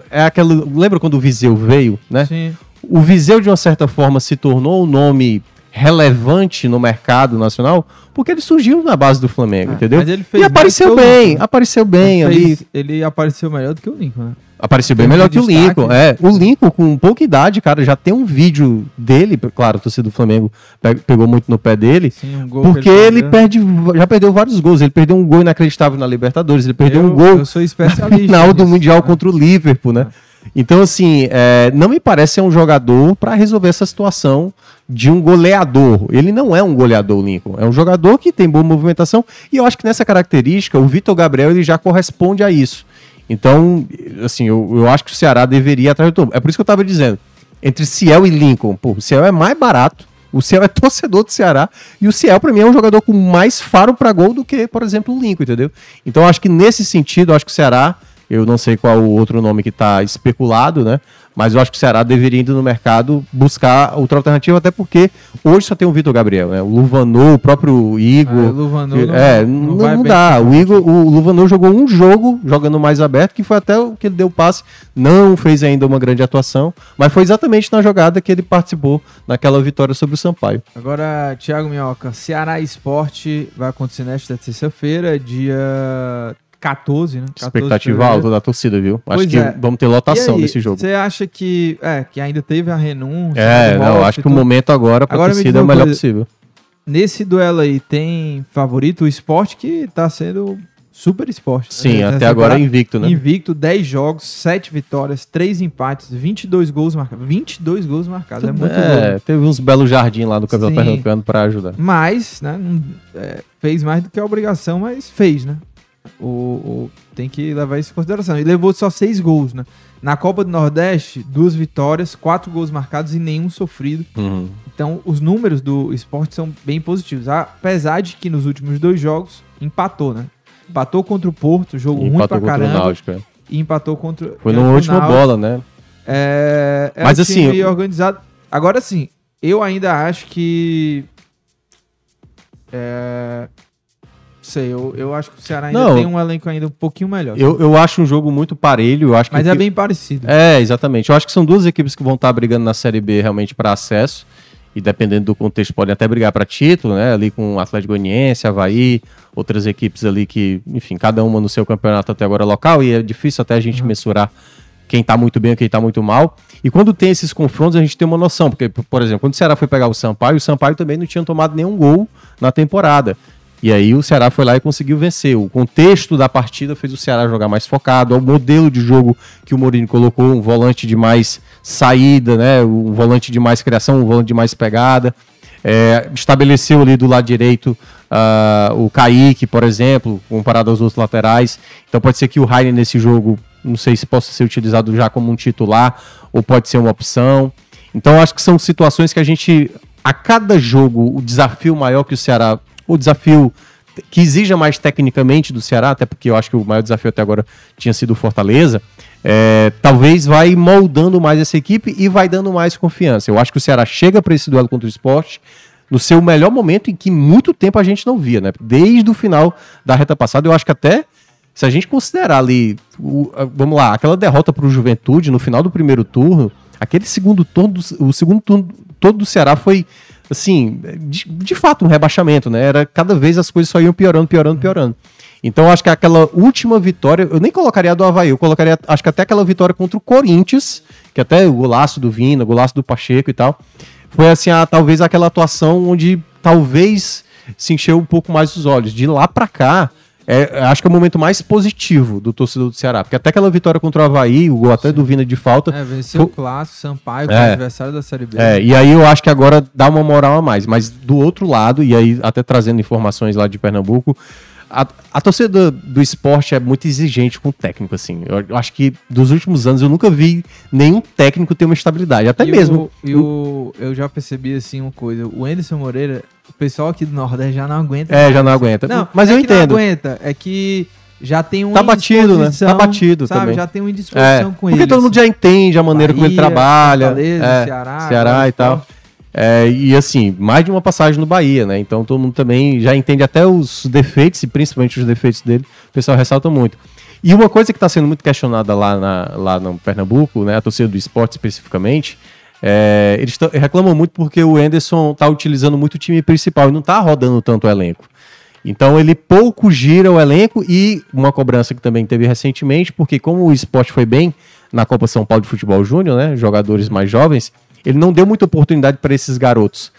[SPEAKER 2] é aquela, lembra quando o Viseu veio, né?
[SPEAKER 1] Sim.
[SPEAKER 2] o Viseu, de uma certa forma, se tornou um nome relevante no mercado nacional porque ele surgiu na base do Flamengo,
[SPEAKER 1] É,
[SPEAKER 2] entendeu?
[SPEAKER 1] mas ele fez
[SPEAKER 2] E apareceu
[SPEAKER 1] o
[SPEAKER 2] bem, apareceu bem
[SPEAKER 1] Ele
[SPEAKER 2] ali.
[SPEAKER 1] fez- Ele apareceu melhor do que o Lincoln, né?
[SPEAKER 2] Apareceu bem
[SPEAKER 1] Teve
[SPEAKER 2] melhor que o. Lincoln. É, o Lincoln, com pouca idade, cara, já tem um vídeo dele, claro, a torcida do Flamengo pe- pegou muito no pé dele,
[SPEAKER 1] Sim, um
[SPEAKER 2] porque
[SPEAKER 1] que
[SPEAKER 2] ele
[SPEAKER 1] perdeu.
[SPEAKER 2] perde, já perdeu vários gols. Ele perdeu um gol inacreditável na Libertadores, ele perdeu
[SPEAKER 1] eu,
[SPEAKER 2] um gol
[SPEAKER 1] Eu sou especialista.
[SPEAKER 2] final do Mundial
[SPEAKER 1] né?
[SPEAKER 2] contra o Liverpool, né? Então, assim, é, não me parece ser um jogador para resolver essa situação de um goleador. Ele não é um goleador, Lincoln. É um jogador que tem boa movimentação e eu acho que nessa característica o Vitor Gabriel ele já corresponde a isso. Então, assim, eu, eu acho que o Ceará deveria atrás do topo. É por isso que eu tava dizendo. Entre Ciel e Lincoln, pô, o Ciel é mais barato. O Ciel é torcedor do Ceará. E o Ciel, pra mim, é um jogador com mais faro pra gol do que, por exemplo, o Lincoln, entendeu? Então, acho que nesse sentido, acho que o Ceará, eu não sei qual o outro nome que tá especulado, né? Mas eu acho que o Ceará deveria ir no mercado buscar outra alternativa, até porque hoje só tem o Vitor Gabriel, né? O Luvanor, o próprio Igor.
[SPEAKER 1] É, o Luvanor não-
[SPEAKER 2] é,
[SPEAKER 1] não
[SPEAKER 2] não, não dá. O Igor, o Luvanor jogou um jogo jogando mais aberto, que foi até o que ele deu passe. Não fez ainda uma grande atuação, mas foi exatamente na jogada que ele participou naquela vitória sobre o Sampaio.
[SPEAKER 1] Agora, Thiago Minhoca, Ceará Esporte vai acontecer nesta terça-feira, dia 14, né? 14 de
[SPEAKER 2] Expectativa alta da torcida, viu? Acho
[SPEAKER 1] Pois
[SPEAKER 2] que
[SPEAKER 1] é.
[SPEAKER 2] vamos ter lotação
[SPEAKER 1] aí,
[SPEAKER 2] nesse jogo.
[SPEAKER 1] Você acha que, é, que ainda teve a renúncia?
[SPEAKER 2] É,
[SPEAKER 1] do
[SPEAKER 2] não, acho que o momento agora
[SPEAKER 1] diz
[SPEAKER 2] torcida é o melhor
[SPEAKER 1] coisa.
[SPEAKER 2] possível.
[SPEAKER 1] Nesse duelo aí, tem favorito o esporte que tá sendo super esporte.
[SPEAKER 2] Sim,
[SPEAKER 1] Nessa
[SPEAKER 2] até agora é invicto, né?
[SPEAKER 1] Invicto, 10 jogos, 7 vitórias, 3 empates, 22 gols marcados. 22 gols marcados, é muito
[SPEAKER 2] É,
[SPEAKER 1] gol.
[SPEAKER 2] teve uns belos jardim lá no Campeonato. Pernambucano pra ajudar.
[SPEAKER 1] Mas, né, é, fez mais do que a obrigação, mas fez, né? O, o- tem que levar isso em consideração. E levou só 6 gols, né? Na Copa do Nordeste, duas vitórias, 4 gols marcados e nenhum sofrido.
[SPEAKER 2] Uhum.
[SPEAKER 1] Então, os números do esporte são bem positivos. Apesar de que nos últimos dois jogos empatou, né? Empatou contra o Porto, jogo
[SPEAKER 2] E
[SPEAKER 1] ruim pra caramba.
[SPEAKER 2] Náutico. é.
[SPEAKER 1] E empatou contra
[SPEAKER 2] Foi na
[SPEAKER 1] o
[SPEAKER 2] última bola, né?
[SPEAKER 1] É, é
[SPEAKER 2] Mas
[SPEAKER 1] um
[SPEAKER 2] assim, eu-
[SPEAKER 1] organizado. Agora sim, eu ainda acho que. É, sei, eu, eu acho que o Ceará ainda
[SPEAKER 2] Não.
[SPEAKER 1] tem um elenco ainda um pouquinho melhor.
[SPEAKER 2] Eu, eu acho um jogo muito parelho. Eu acho que
[SPEAKER 1] Mas é
[SPEAKER 2] que-
[SPEAKER 1] bem parecido.
[SPEAKER 2] É, exatamente. Eu acho que são duas equipes que vão estar brigando na Série B realmente para acesso. e dependendo do contexto podem até brigar para título, né? Ali com o Atlético Goianiense, Havaí, outras equipes ali que, enfim, cada uma no seu campeonato até agora local e é difícil até a gente uhum. mensurar quem tá muito bem e quem tá muito mal. E quando tem esses confrontos, a gente tem uma noção, porque, por exemplo, quando o Ceará foi pegar o Sampaio, o Sampaio também não tinha tomado nenhum gol na temporada. E aí o Ceará foi lá e conseguiu vencer. O contexto da partida fez o Ceará jogar mais focado. É o modelo de jogo que o Mourinho colocou, um volante de mais saída, né? Um volante de mais criação, um volante de mais pegada. É, estabeleceu ali do lado direito uh, o Kaique, por exemplo, comparado aos outros laterais. Então pode ser que o Rainer nesse jogo, não sei se possa ser utilizado já como um titular ou pode ser uma opção. Então acho que são situações que a gente, a cada jogo, o desafio maior que o Ceará o desafio que exija mais tecnicamente do Ceará, até porque eu acho que o maior desafio até agora tinha sido o Fortaleza, é, talvez vai moldando mais essa equipe e vai dando mais confiança. Eu acho que o Ceará chega para esse duelo contra o esporte no seu melhor momento em que muito tempo a gente não via, né? Desde o final da reta passada, eu acho que até se a gente considerar ali, o, vamos lá, aquela derrota para o Juventude no final do primeiro turno, aquele segundo turno, o segundo turno todo do Ceará foi assim, de, de fato, um rebaixamento, né? Era cada vez as coisas só iam piorando, piorando, piorando. Então, acho que aquela última vitória, eu nem colocaria a do Havaí, eu colocaria, acho que até aquela vitória contra o Corinthians, que até o golaço do Vina, o golaço do Pacheco e tal, foi assim, a, talvez aquela atuação onde talvez se encheu um pouco mais os olhos. De lá para cá, é, acho que é o momento mais positivo do torcedor do Ceará. Porque até aquela vitória contra o Havaí, o gol até Sim. do Vina de falta.
[SPEAKER 1] É, venceu foi... o Clássico, Sampaio, é. adversário da Série B.
[SPEAKER 2] É, e aí eu acho que agora dá uma moral a mais. Mas do outro lado, e aí até trazendo informações lá de Pernambuco, a, a torcida do, do, esporte é muito exigente com o técnico, assim. Eu, eu, acho que dos últimos anos eu nunca vi nenhum técnico ter uma estabilidade. Até e mesmo.
[SPEAKER 1] O, e o, eu já percebi, assim, uma coisa. O Anderson Moreira, o pessoal aqui do Nordeste já não aguenta.
[SPEAKER 2] É, já não aguenta. Não, mas é eu entendo.
[SPEAKER 1] Não aguenta, é que já tem uma
[SPEAKER 2] Tá batido, né? Tá batido sabe? também.
[SPEAKER 1] Já tem uma indisposição
[SPEAKER 2] é,
[SPEAKER 1] com
[SPEAKER 2] ele. Porque todo mundo já entende a maneira Bahia, como ele trabalha.
[SPEAKER 1] Fortaleza, é, Ceará,
[SPEAKER 2] Ceará e tal. É, e assim, mais de uma passagem no Bahia, né? Então todo mundo também já entende até os defeitos, e principalmente os defeitos dele, o pessoal ressalta muito. E uma coisa que está sendo muito questionada lá, na, lá no Pernambuco, né? A torcida do esporte especificamente, é, eles reclamam muito porque o Enderson está utilizando muito o time principal e não está rodando tanto o elenco. Então ele pouco gira o elenco e uma cobrança que também teve recentemente, porque como o esporte foi bem na Copa São Paulo de Futebol Júnior, né? Jogadores mais jovens, ele não deu muita oportunidade para esses garotos.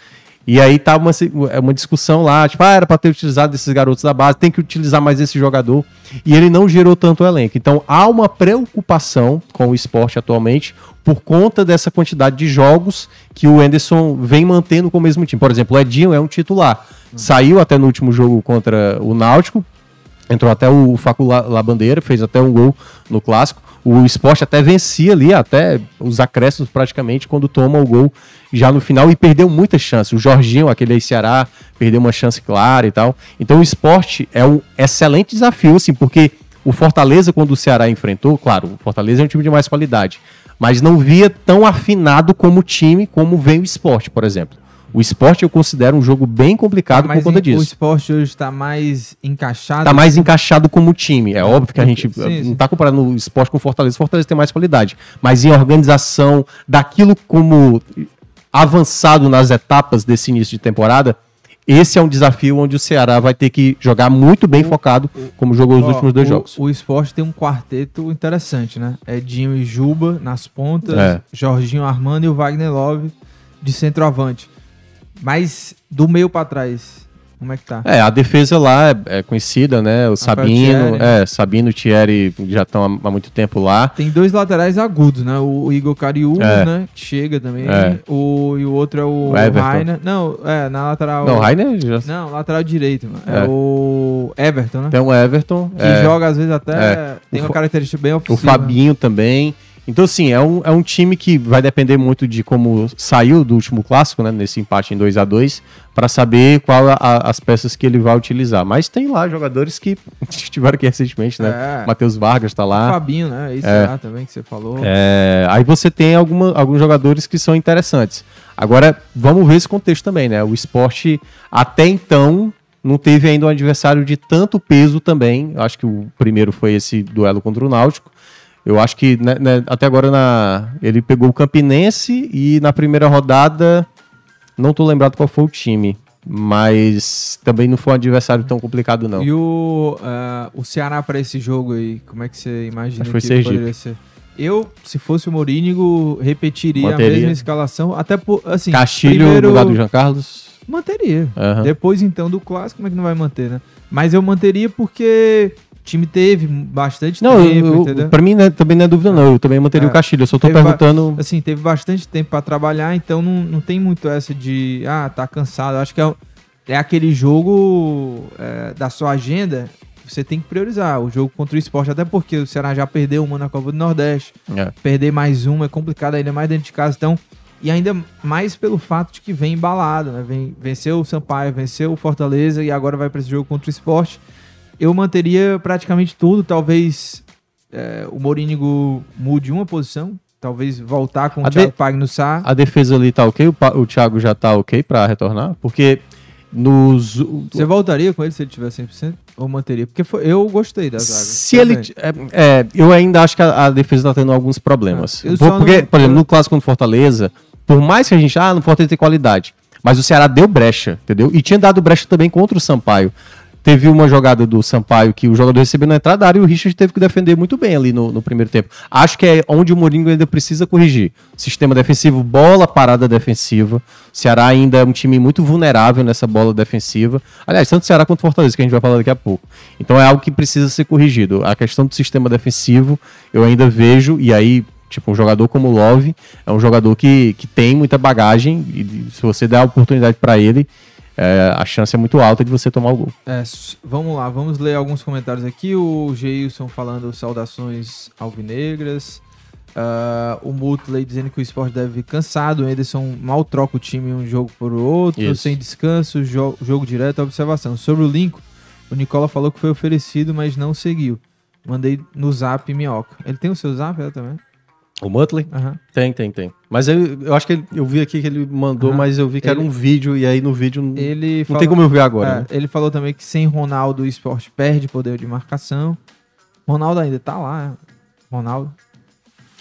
[SPEAKER 2] E aí tá uma, é uma discussão lá, tipo, ah, era para ter utilizado esses garotos da base, tem que utilizar mais esse jogador. E ele não gerou tanto elenco. Então há uma preocupação com o esporte atualmente por conta dessa quantidade de jogos que o Anderson vem mantendo com o mesmo time. Por exemplo, o Edinho é um titular. Saiu até no último jogo contra o Náutico, entrou até o Facu Labandeira, fez até um gol no clássico. O esporte até vencia ali, até os acréscimos praticamente, quando toma o gol já no final e perdeu muitas chances. O Jorginho, aquele aí Ceará, perdeu uma chance clara e tal. Então o esporte é um excelente desafio, assim, porque o Fortaleza, quando o Ceará enfrentou, claro, o Fortaleza é um time de mais qualidade, mas não via tão afinado como time como vem o esporte, por exemplo. O esporte eu considero um jogo bem complicado tá por conta disso. O
[SPEAKER 1] esporte hoje está mais encaixado.
[SPEAKER 2] Está mais encaixado como time. É óbvio que a gente sim, não está comparando o esporte com o Fortaleza. O Fortaleza tem mais qualidade. Mas em organização, daquilo como avançado nas etapas desse início de temporada, esse é um desafio onde o Ceará vai ter que jogar muito bem o, focado, como jogou os ó, últimos dois
[SPEAKER 1] o,
[SPEAKER 2] jogos.
[SPEAKER 1] O esporte tem um quarteto interessante, né? Edinho e Juba nas pontas, é. Jorginho Armando e o Wagner Love de centroavante. Mas do meio para trás, como é que tá?
[SPEAKER 2] É, a defesa lá é, é conhecida, né? O Sabino, é, Sabino e Thierry já estão há, há, muito tempo lá.
[SPEAKER 1] Tem dois laterais agudos, né? O, o Igor Cariús, é. né? Que chega também. É. O, e o outro é o, o Rainer. Não, é, na lateral.
[SPEAKER 2] Não, o Rainer já...
[SPEAKER 1] Não, lateral direito, mano. É. é. o Everton, né?
[SPEAKER 2] Tem o Everton.
[SPEAKER 1] Que é. joga às vezes até. Tem o uma característica bem ofensiva.
[SPEAKER 2] O Fabinho também. Então, assim, é um, é um time que vai depender muito de como saiu do último clássico, né? Nesse empate em 2 a 2 para saber qual a, as peças que ele vai utilizar. Mas tem lá jogadores que estiveram aqui recentemente, né? É. Matheus Vargas está lá.
[SPEAKER 1] O Fabinho, né? Isso é. lá também que você falou.
[SPEAKER 2] É, aí você tem alguma, alguns jogadores que são interessantes. Agora, vamos ver esse contexto também, né? O esporte, até então, não teve ainda um adversário de tanto peso também. Acho que o primeiro foi esse duelo contra o Náutico. Eu acho que né, né, até agora na, ele pegou o Campinense e na primeira rodada Não tô lembrado qual foi o time, mas também não foi um adversário tão complicado, não.
[SPEAKER 1] E o, uh, o Ceará para esse jogo aí, como é que você imagina
[SPEAKER 2] Acho que foi Sergipe.
[SPEAKER 1] poderia ser? Eu, se fosse o Morínigo, repetiria a
[SPEAKER 2] Manteria.
[SPEAKER 1] mesma escalação, até por, assim,
[SPEAKER 2] Castilho
[SPEAKER 1] primeiro,
[SPEAKER 2] no lugar do Jean Carlos.
[SPEAKER 1] manteria.
[SPEAKER 2] Aham.
[SPEAKER 1] Depois, então, do clássico, como é que não vai manter, né? Mas eu manteria porque time teve bastante
[SPEAKER 2] Não,
[SPEAKER 1] tempo,
[SPEAKER 2] eu,
[SPEAKER 1] entendeu?
[SPEAKER 2] eu, pra mim né, também não é dúvida, não. Eu também manteria
[SPEAKER 1] É.
[SPEAKER 2] o Castilho. Eu só tô
[SPEAKER 1] Teve
[SPEAKER 2] perguntando.
[SPEAKER 1] Assim, teve bastante tempo pra trabalhar, então não, não tem muito essa de, ah, tá cansado. Eu acho que é, é aquele jogo é, da sua agenda, que você tem que priorizar. O jogo contra o esporte, até porque o Ceará já perdeu uma na Copa do Nordeste.
[SPEAKER 2] É.
[SPEAKER 1] Perder mais uma é complicado, ainda mais dentro de casa. Então, e ainda mais pelo fato de que vem embalado, né? Vem, venceu o Sampaio, venceu o Fortaleza e agora vai pra esse jogo contra o esporte. Eu manteria praticamente tudo, talvez é, o Morínigo mude uma posição, talvez voltar com o
[SPEAKER 2] A de-
[SPEAKER 1] Thiago Pagno Sá.
[SPEAKER 2] A defesa ali tá ok? O, Pa- o Thiago já tá ok pra retornar? Porque nos.
[SPEAKER 1] Você voltaria com ele se ele tiver 100%? Ou manteria? Porque foi- eu gostei da zaga.
[SPEAKER 2] Se ele. É, é, eu ainda acho que a, a defesa tá tendo alguns problemas.
[SPEAKER 1] Ah,
[SPEAKER 2] Por- porque,
[SPEAKER 1] não-
[SPEAKER 2] por exemplo, no clássico contra o Fortaleza, por mais que a gente. Ah, no Fortaleza tem qualidade. Mas o Ceará deu brecha, entendeu? E tinha dado brecha também contra o Sampaio. Teve uma jogada do Sampaio que o jogador recebeu na entrada da área e o Richard teve que defender muito bem ali no, no primeiro tempo. Acho que é onde o Mourinho ainda precisa corrigir. Sistema defensivo, bola parada defensiva. O Ceará ainda é um time muito vulnerável nessa bola defensiva. Aliás, tanto o Ceará quanto o Fortaleza, que a gente vai falar daqui a pouco. Então é algo que precisa ser corrigido. A questão do sistema defensivo, eu ainda vejo, e aí Tipo, um jogador como o Love é um jogador que, que tem muita bagagem e se você der a oportunidade pra ele, é, a chance é muito alta de você tomar o gol.
[SPEAKER 1] É, vamos lá, vamos ler alguns comentários aqui. O Geilson falando saudações alvinegras. Ah, o Mutley dizendo que o esporte deve vir cansado. O Ederson mal troca o time um jogo por outro,
[SPEAKER 2] Isso.
[SPEAKER 1] sem descanso, jo- jogo direto, observação. Sobre o Lincoln, o Nicola falou que foi oferecido, mas não seguiu. Mandei no zap minhoca. Ele tem o seu zap é, também?
[SPEAKER 2] O Mutley?
[SPEAKER 1] Aham.
[SPEAKER 2] Tem, tem, tem. Mas eu, eu acho que ele- eu vi aqui que ele mandou,
[SPEAKER 1] Aham.
[SPEAKER 2] mas eu vi que era
[SPEAKER 1] Ele-
[SPEAKER 2] um vídeo, e aí no vídeo não,
[SPEAKER 1] Ele
[SPEAKER 2] não
[SPEAKER 1] falou-
[SPEAKER 2] tem como eu ver agora. né?
[SPEAKER 1] É, Ele falou também que sem Ronaldo o esporte perde poder de marcação. Ronaldo ainda tá lá. Ronaldo.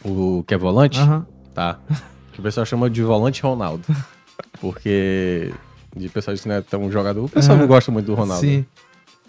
[SPEAKER 2] O que é volante?
[SPEAKER 1] Aham.
[SPEAKER 2] Tá. Que o pessoal chama de volante Ronaldo. Porque de pessoal que não é tão jogador, o pessoal não gosta muito do Ronaldo.
[SPEAKER 1] Sim.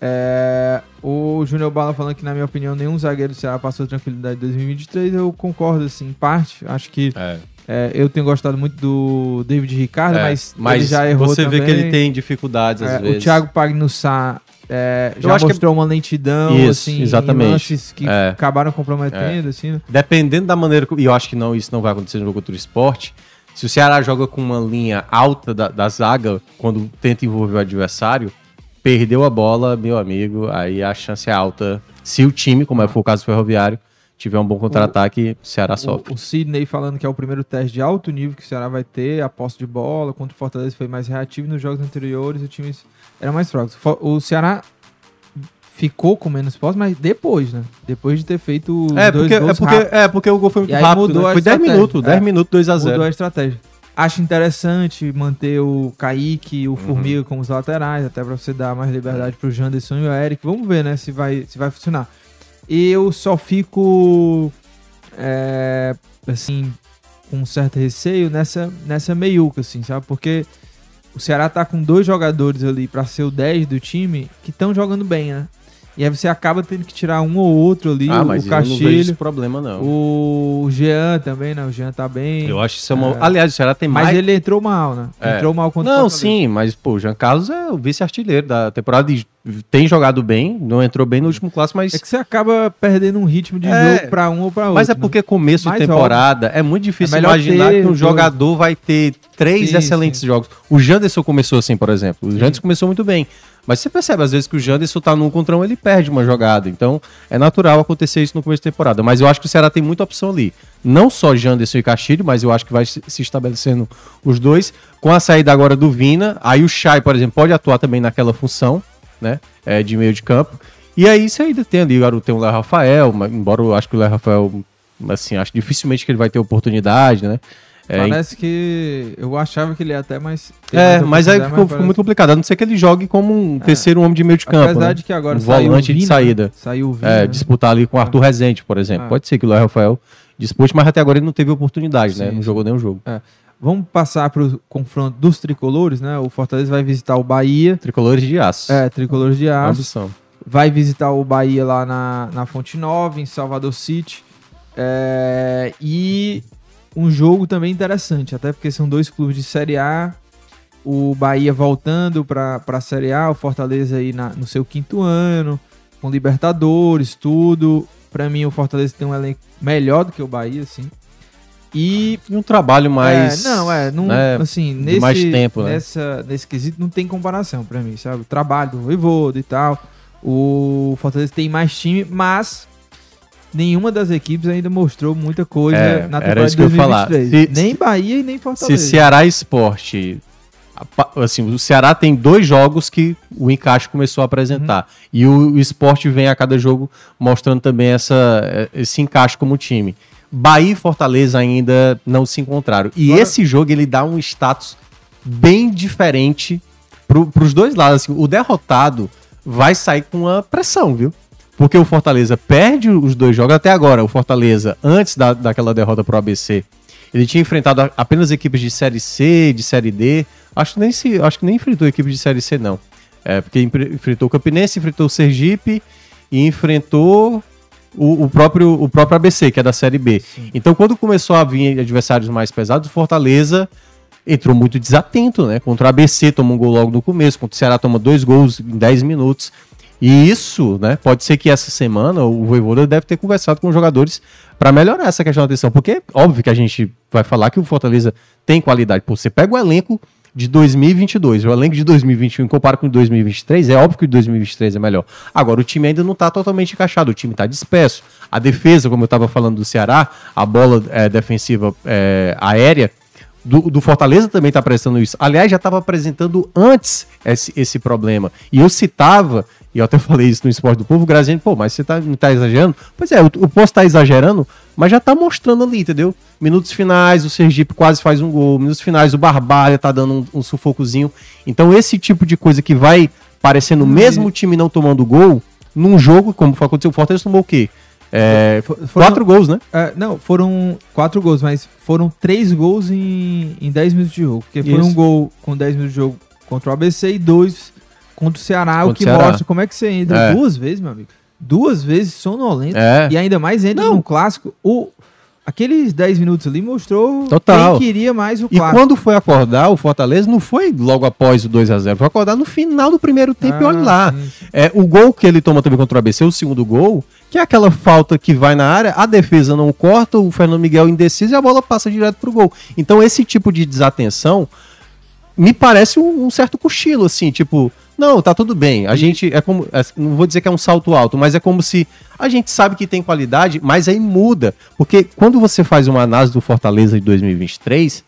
[SPEAKER 1] É, o Júnior Bala falando que, na minha opinião, nenhum zagueiro do Ceará passou tranquilidade em 2023. Eu concordo, assim, em parte. Acho que
[SPEAKER 2] É.
[SPEAKER 1] é, eu tenho gostado muito do David Ricardo,
[SPEAKER 2] É,
[SPEAKER 1] mas,
[SPEAKER 2] mas
[SPEAKER 1] ele já errou
[SPEAKER 2] você vê
[SPEAKER 1] também.
[SPEAKER 2] que ele tem dificuldades às
[SPEAKER 1] É,
[SPEAKER 2] vezes.
[SPEAKER 1] o Thiago Pagnussá é,
[SPEAKER 2] Eu
[SPEAKER 1] já
[SPEAKER 2] acho que-
[SPEAKER 1] mostrou uma lentidão,
[SPEAKER 2] Isso,
[SPEAKER 1] assim,
[SPEAKER 2] exatamente.
[SPEAKER 1] lances que
[SPEAKER 2] É.
[SPEAKER 1] acabaram comprometendo, assim, né?
[SPEAKER 2] Dependendo da maneira, que- e eu acho que não, isso não vai acontecer no jogo contra o esporte. Se o Ceará joga com uma linha alta da, da zaga, quando tenta envolver o adversário, perdeu a bola, meu amigo, aí a chance é alta. Se o time, como é foi o caso do Ferroviário, tiver um bom contra-ataque, o Ceará sofre.
[SPEAKER 1] O, o Sidney falando que é o primeiro teste de alto nível que o Ceará vai ter, a posse de bola, contra o Fortaleza foi mais reativo nos jogos anteriores, o time era mais fraco. O Ceará ficou com menos posse, mas depois, né? Depois de ter feito
[SPEAKER 2] É
[SPEAKER 1] dois
[SPEAKER 2] porque, é,
[SPEAKER 1] gols
[SPEAKER 2] porque,
[SPEAKER 1] rápido.
[SPEAKER 2] é porque o gol foi muito rápido.
[SPEAKER 1] mudou
[SPEAKER 2] né?
[SPEAKER 1] a
[SPEAKER 2] Foi 10
[SPEAKER 1] estratégia.
[SPEAKER 2] minutos, 10
[SPEAKER 1] É.
[SPEAKER 2] minutos, 2 a 0
[SPEAKER 1] Mudou a estratégia. Acho interessante manter o Kaique
[SPEAKER 2] Uhum.
[SPEAKER 1] e o Formiga como os laterais, até pra você dar mais liberdade pro Janderson e o Eric. Vamos ver, né, se vai, se vai funcionar. Eu só fico, é, assim, com um certo receio nessa, nessa meiuca, assim, sabe? Porque o Ceará tá com dois jogadores ali pra ser o 10 do time que estão jogando bem, né? E aí você acaba tendo que tirar um ou outro ali,
[SPEAKER 2] Ah,
[SPEAKER 1] o,
[SPEAKER 2] mas
[SPEAKER 1] o
[SPEAKER 2] eu não vejo esse
[SPEAKER 1] Castilho,
[SPEAKER 2] problema, não.
[SPEAKER 1] o Jean também, né? O Jean tá bem.
[SPEAKER 2] Eu acho que isso é uma...
[SPEAKER 1] É.
[SPEAKER 2] Aliás, o Ceará tem
[SPEAKER 1] Mas
[SPEAKER 2] mais...
[SPEAKER 1] ele entrou mal, né?
[SPEAKER 2] É.
[SPEAKER 1] Entrou mal contra o
[SPEAKER 2] Não,
[SPEAKER 1] Fortaleza.
[SPEAKER 2] sim, mas pô, o Jean Carlos é o vice-artilheiro da temporada e tem jogado bem, não entrou bem no último clássico, mas
[SPEAKER 1] É que você acaba perdendo um ritmo de
[SPEAKER 2] É,
[SPEAKER 1] jogo pra um ou pra outro.
[SPEAKER 2] Mas é
[SPEAKER 1] né?
[SPEAKER 2] porque começo de
[SPEAKER 1] Mais
[SPEAKER 2] temporada é muito difícil
[SPEAKER 1] É
[SPEAKER 2] imaginar
[SPEAKER 1] ter
[SPEAKER 2] que um
[SPEAKER 1] dois.
[SPEAKER 2] jogador vai ter três
[SPEAKER 1] Sim,
[SPEAKER 2] excelentes
[SPEAKER 1] sim.
[SPEAKER 2] jogos. O Janderson começou assim, por exemplo. O Janderson começou muito bem. Mas você percebe, às vezes, que o Janderson tá num contra um, ele perde uma jogada. Então, é natural acontecer isso no começo de temporada. Mas eu acho que o Ceará tem muita opção ali. Não só Janderson e Castilho, mas eu acho que vai se estabelecendo os dois. Com a saída agora do Vina, aí o Chay, por exemplo, pode atuar também naquela função, né? É, de meio de campo. E aí você ainda tem ali, agora tem o Léo Rafael, embora eu acho que o Léo Rafael, assim, acho dificilmente que ele vai ter oportunidade, né? É,
[SPEAKER 1] Parece que eu achava que ele ia até mais.
[SPEAKER 2] é,
[SPEAKER 1] mais
[SPEAKER 2] mas aí
[SPEAKER 1] oportunidade,
[SPEAKER 2] ficou,
[SPEAKER 1] parece-
[SPEAKER 2] muito complicado. A não ser que ele jogue como um terceiro homem de meio de campo.
[SPEAKER 1] Apesar
[SPEAKER 2] né?
[SPEAKER 1] de que agora
[SPEAKER 2] um
[SPEAKER 1] saiu
[SPEAKER 2] volante
[SPEAKER 1] o
[SPEAKER 2] de
[SPEAKER 1] Vina,
[SPEAKER 2] saída.
[SPEAKER 1] né? Saiu o Vina.
[SPEAKER 2] É,
[SPEAKER 1] né?
[SPEAKER 2] disputar ali com o Arthur Rezende, por exemplo.
[SPEAKER 1] Ah.
[SPEAKER 2] Pode ser que o Léo Rafael dispute, mas até agora ele não teve oportunidade, né?
[SPEAKER 1] Sim,
[SPEAKER 2] Não
[SPEAKER 1] sim.
[SPEAKER 2] jogou nenhum jogo.
[SPEAKER 1] Vamos passar para o confronto dos tricolores, né? O Fortaleza vai visitar o Bahia.
[SPEAKER 2] Tricolores de aço.
[SPEAKER 1] É, tricolores de aço.
[SPEAKER 2] Ambição.
[SPEAKER 1] Vai visitar o Bahia lá na, na Fonte Nova, em Salvador City. É, e um jogo também interessante, até porque são dois clubes de Série A. O Bahia voltando para a Série A, o Fortaleza aí na, no seu quinto ano, com Libertadores, tudo. Para mim, o Fortaleza tem um elenco melhor do que o Bahia, assim. E
[SPEAKER 2] E um trabalho mais.
[SPEAKER 1] é, não, é, não,
[SPEAKER 2] né,
[SPEAKER 1] assim, nesse,
[SPEAKER 2] mais tempo, né?
[SPEAKER 1] nessa, nesse quesito não tem comparação pra mim, sabe? O trabalho do Voivoda e tal, o Fortaleza tem mais time, mas nenhuma das equipes ainda mostrou muita coisa
[SPEAKER 2] É,
[SPEAKER 1] na
[SPEAKER 2] era
[SPEAKER 1] temporada
[SPEAKER 2] isso
[SPEAKER 1] de
[SPEAKER 2] que eu ia falar.
[SPEAKER 1] 2023.
[SPEAKER 2] Se-
[SPEAKER 1] nem Bahia e nem
[SPEAKER 2] Se
[SPEAKER 1] Fortaleza.
[SPEAKER 2] Ceará e Esporte. Assim, o Ceará tem dois jogos que o encaixe começou a apresentar.
[SPEAKER 1] Uhum.
[SPEAKER 2] E o, o esporte vem a cada jogo mostrando também essa, eh, esse encaixe como time. Bahia e Fortaleza ainda não se encontraram. E
[SPEAKER 1] Agora-
[SPEAKER 2] esse jogo ele dá um status bem diferente para os dois lados. Assim, o derrotado vai sair com uma pressão, viu? Porque o Fortaleza perde os dois jogos até agora. O Fortaleza, antes da, daquela derrota pro ABC, ele tinha enfrentado apenas equipes de Série C, de Série D. Acho que nem, se, acho que nem enfrentou equipes de Série C, não. É, porque enfrentou o Campinense, enfrentou o Sergipe e enfrentou o, o próprio, o próprio ABC, que é da Série B. Então, quando começou a vir adversários mais pesados, o Fortaleza entrou muito desatento, né? Contra o ABC, toma um gol logo no começo, contra o Ceará toma dois gols em 10 minutos. E isso, né? Pode ser que essa semana o Voivoda deve ter conversado com os jogadores para melhorar essa questão da atenção. Porque, óbvio que a gente vai falar que o Fortaleza tem qualidade. Pô, você pega o elenco de 2022, o elenco de 2021 compara com o de 2023, é óbvio que o de 2023 é melhor. Agora, o time ainda não tá totalmente encaixado, o time tá disperso. A defesa, como eu tava falando do Ceará, a bola eh, defensiva eh, aérea, do, do Fortaleza também está apresentando isso. Aliás, já estava apresentando antes esse, esse problema. E eu citava, e eu até falei isso no Esporte do Povo, Graziano, pô, mas você tá, não está exagerando? Pois é, o, o posto está exagerando, mas já está mostrando ali, entendeu? Minutos finais, o Sergipe quase faz um gol. Minutos finais, o Barbalha tá dando um, um sufocozinho. Então, esse tipo de coisa que vai parecendo o mesmo time não tomando gol, num jogo, como foi aconteceu, o Fortaleza tomou o quê? É,
[SPEAKER 1] For- foram-
[SPEAKER 2] quatro gols, né?
[SPEAKER 1] É, não, foram quatro gols, mas foram três gols em, em 10 minutos de jogo. Porque foi
[SPEAKER 2] Isso.
[SPEAKER 1] um gol com 10 minutos de jogo contra o ABC e dois contra o Ceará, o
[SPEAKER 2] Contra o
[SPEAKER 1] que
[SPEAKER 2] Ceará.
[SPEAKER 1] mostra como é que você entra
[SPEAKER 2] É.
[SPEAKER 1] duas vezes, meu amigo. Duas vezes sonolento.
[SPEAKER 2] É.
[SPEAKER 1] E ainda mais entra
[SPEAKER 2] Não.
[SPEAKER 1] no clássico. O, aqueles 10 minutos ali mostrou
[SPEAKER 2] Total.
[SPEAKER 1] quem queria mais o
[SPEAKER 2] E
[SPEAKER 1] clássico.
[SPEAKER 2] quando foi acordar, o Fortaleza não foi logo após o 2 a 0 foi acordar no final do primeiro tempo e
[SPEAKER 1] Ah,
[SPEAKER 2] olha lá.
[SPEAKER 1] sim, sim.
[SPEAKER 2] É, o gol que ele toma também contra o ABC, o segundo gol, que é aquela falta que vai na área, a defesa não corta, o Fernando Miguel indeciso e a bola passa direto pro gol. Então esse tipo de desatenção me parece um, um certo cochilo, assim, tipo, não, tá tudo bem. A gente é como, é, não vou dizer que é um salto alto, mas é como se a gente sabe que tem qualidade, mas aí muda. Porque quando você faz uma análise do Fortaleza de 2023,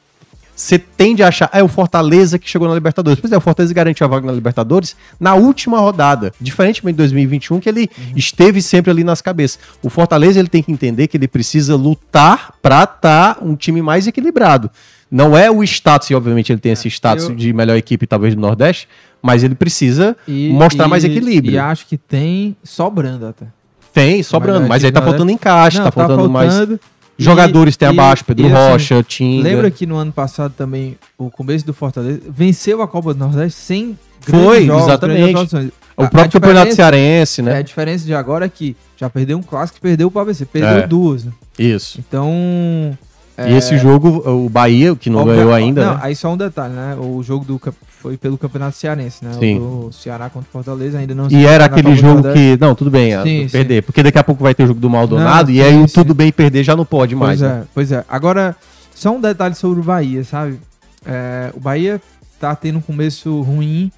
[SPEAKER 2] você tende a achar, ah, é o Fortaleza que chegou na Libertadores. Pois é, o Fortaleza garantiu a vaga na Libertadores na última rodada, diferentemente de 2021, que ele esteve sempre ali nas cabeças. O Fortaleza ele tem que entender que ele precisa lutar para estar um time mais equilibrado. Não é o status, e obviamente ele tem esse status
[SPEAKER 1] eu-
[SPEAKER 2] de melhor equipe, talvez, do Nordeste, mas ele precisa
[SPEAKER 1] E-
[SPEAKER 2] mostrar
[SPEAKER 1] e-
[SPEAKER 2] mais equilíbrio.
[SPEAKER 1] E acho que tem sobrando até.
[SPEAKER 2] Tem, sobrando, mas aí tá
[SPEAKER 1] do
[SPEAKER 2] faltando encaixe,
[SPEAKER 1] Não,
[SPEAKER 2] tá faltando mais.
[SPEAKER 1] faltando.
[SPEAKER 2] Jogadores tem abaixo, Pedro
[SPEAKER 1] assim,
[SPEAKER 2] Rocha, Tinga.
[SPEAKER 1] Lembra que no ano passado também, o começo do Fortaleza, venceu a Copa do Nordeste sem
[SPEAKER 2] Foi,
[SPEAKER 1] jogos,
[SPEAKER 2] exatamente. O próprio Campeonato Cearense,
[SPEAKER 1] É,
[SPEAKER 2] né?
[SPEAKER 1] a diferença de agora é que já perdeu um clássico e perdeu o ABC. Perdeu
[SPEAKER 2] É.
[SPEAKER 1] duas, né?
[SPEAKER 2] Isso.
[SPEAKER 1] Então. É,
[SPEAKER 2] E esse jogo, o Bahia, que não ganhou ainda,
[SPEAKER 1] Não,
[SPEAKER 2] né?
[SPEAKER 1] aí só um detalhe, né? O jogo do foi pelo Campeonato Cearense, né?
[SPEAKER 2] Sim.
[SPEAKER 1] O Ceará contra o Fortaleza ainda não
[SPEAKER 2] E era aquele jogo que. Não, tudo bem,
[SPEAKER 1] Sim,
[SPEAKER 2] ah, perder. Porque daqui a pouco vai ter o jogo do Maldonado
[SPEAKER 1] Não,
[SPEAKER 2] e aí
[SPEAKER 1] sim,
[SPEAKER 2] o tudo
[SPEAKER 1] sim.
[SPEAKER 2] bem perder já não pode mais.
[SPEAKER 1] Pois
[SPEAKER 2] né?
[SPEAKER 1] é, pois é. Agora, só um detalhe sobre o Bahia, sabe? É, o Bahia tá tendo um começo ruim.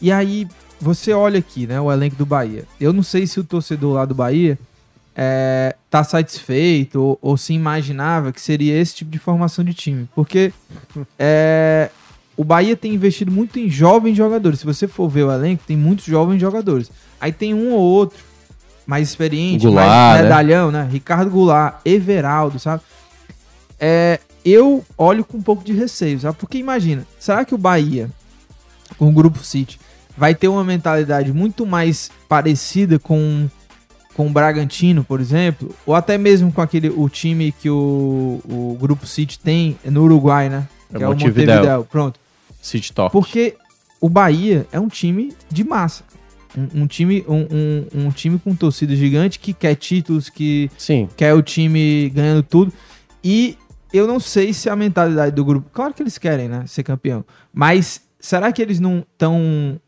[SPEAKER 1] E aí, você olha aqui, né? O elenco do Bahia. Eu não sei se o torcedor lá do Bahia é, tá satisfeito ou, ou se imaginava que seria esse tipo de formação de time. Porque é, o Bahia tem investido muito em jovens jogadores. Se você for ver o elenco, tem muitos jovens jogadores. Aí tem um ou outro mais experiente,
[SPEAKER 2] Goulart,
[SPEAKER 1] mais
[SPEAKER 2] né?
[SPEAKER 1] medalhão, né? Ricardo Goulart, Everaldo, sabe? É, eu olho com um pouco de receio, sabe? Porque imagina, será que o Bahia, com o Grupo City, vai ter uma mentalidade muito mais parecida com, com o Bragantino, por exemplo? Ou até mesmo com aquele o time que o, o Grupo City tem no Uruguai, né? que
[SPEAKER 2] É
[SPEAKER 1] é, o
[SPEAKER 2] Montevidéu.
[SPEAKER 1] Montevidéu. Pronto.
[SPEAKER 2] City Top.
[SPEAKER 1] Porque o Bahia é um time de massa. Um, um time, um, um- um time com torcida gigante que quer títulos, que
[SPEAKER 2] Sim.
[SPEAKER 1] quer o time ganhando tudo. E eu não sei se a mentalidade do grupo. Claro que eles querem, né? Ser campeão. Mas será que eles não estão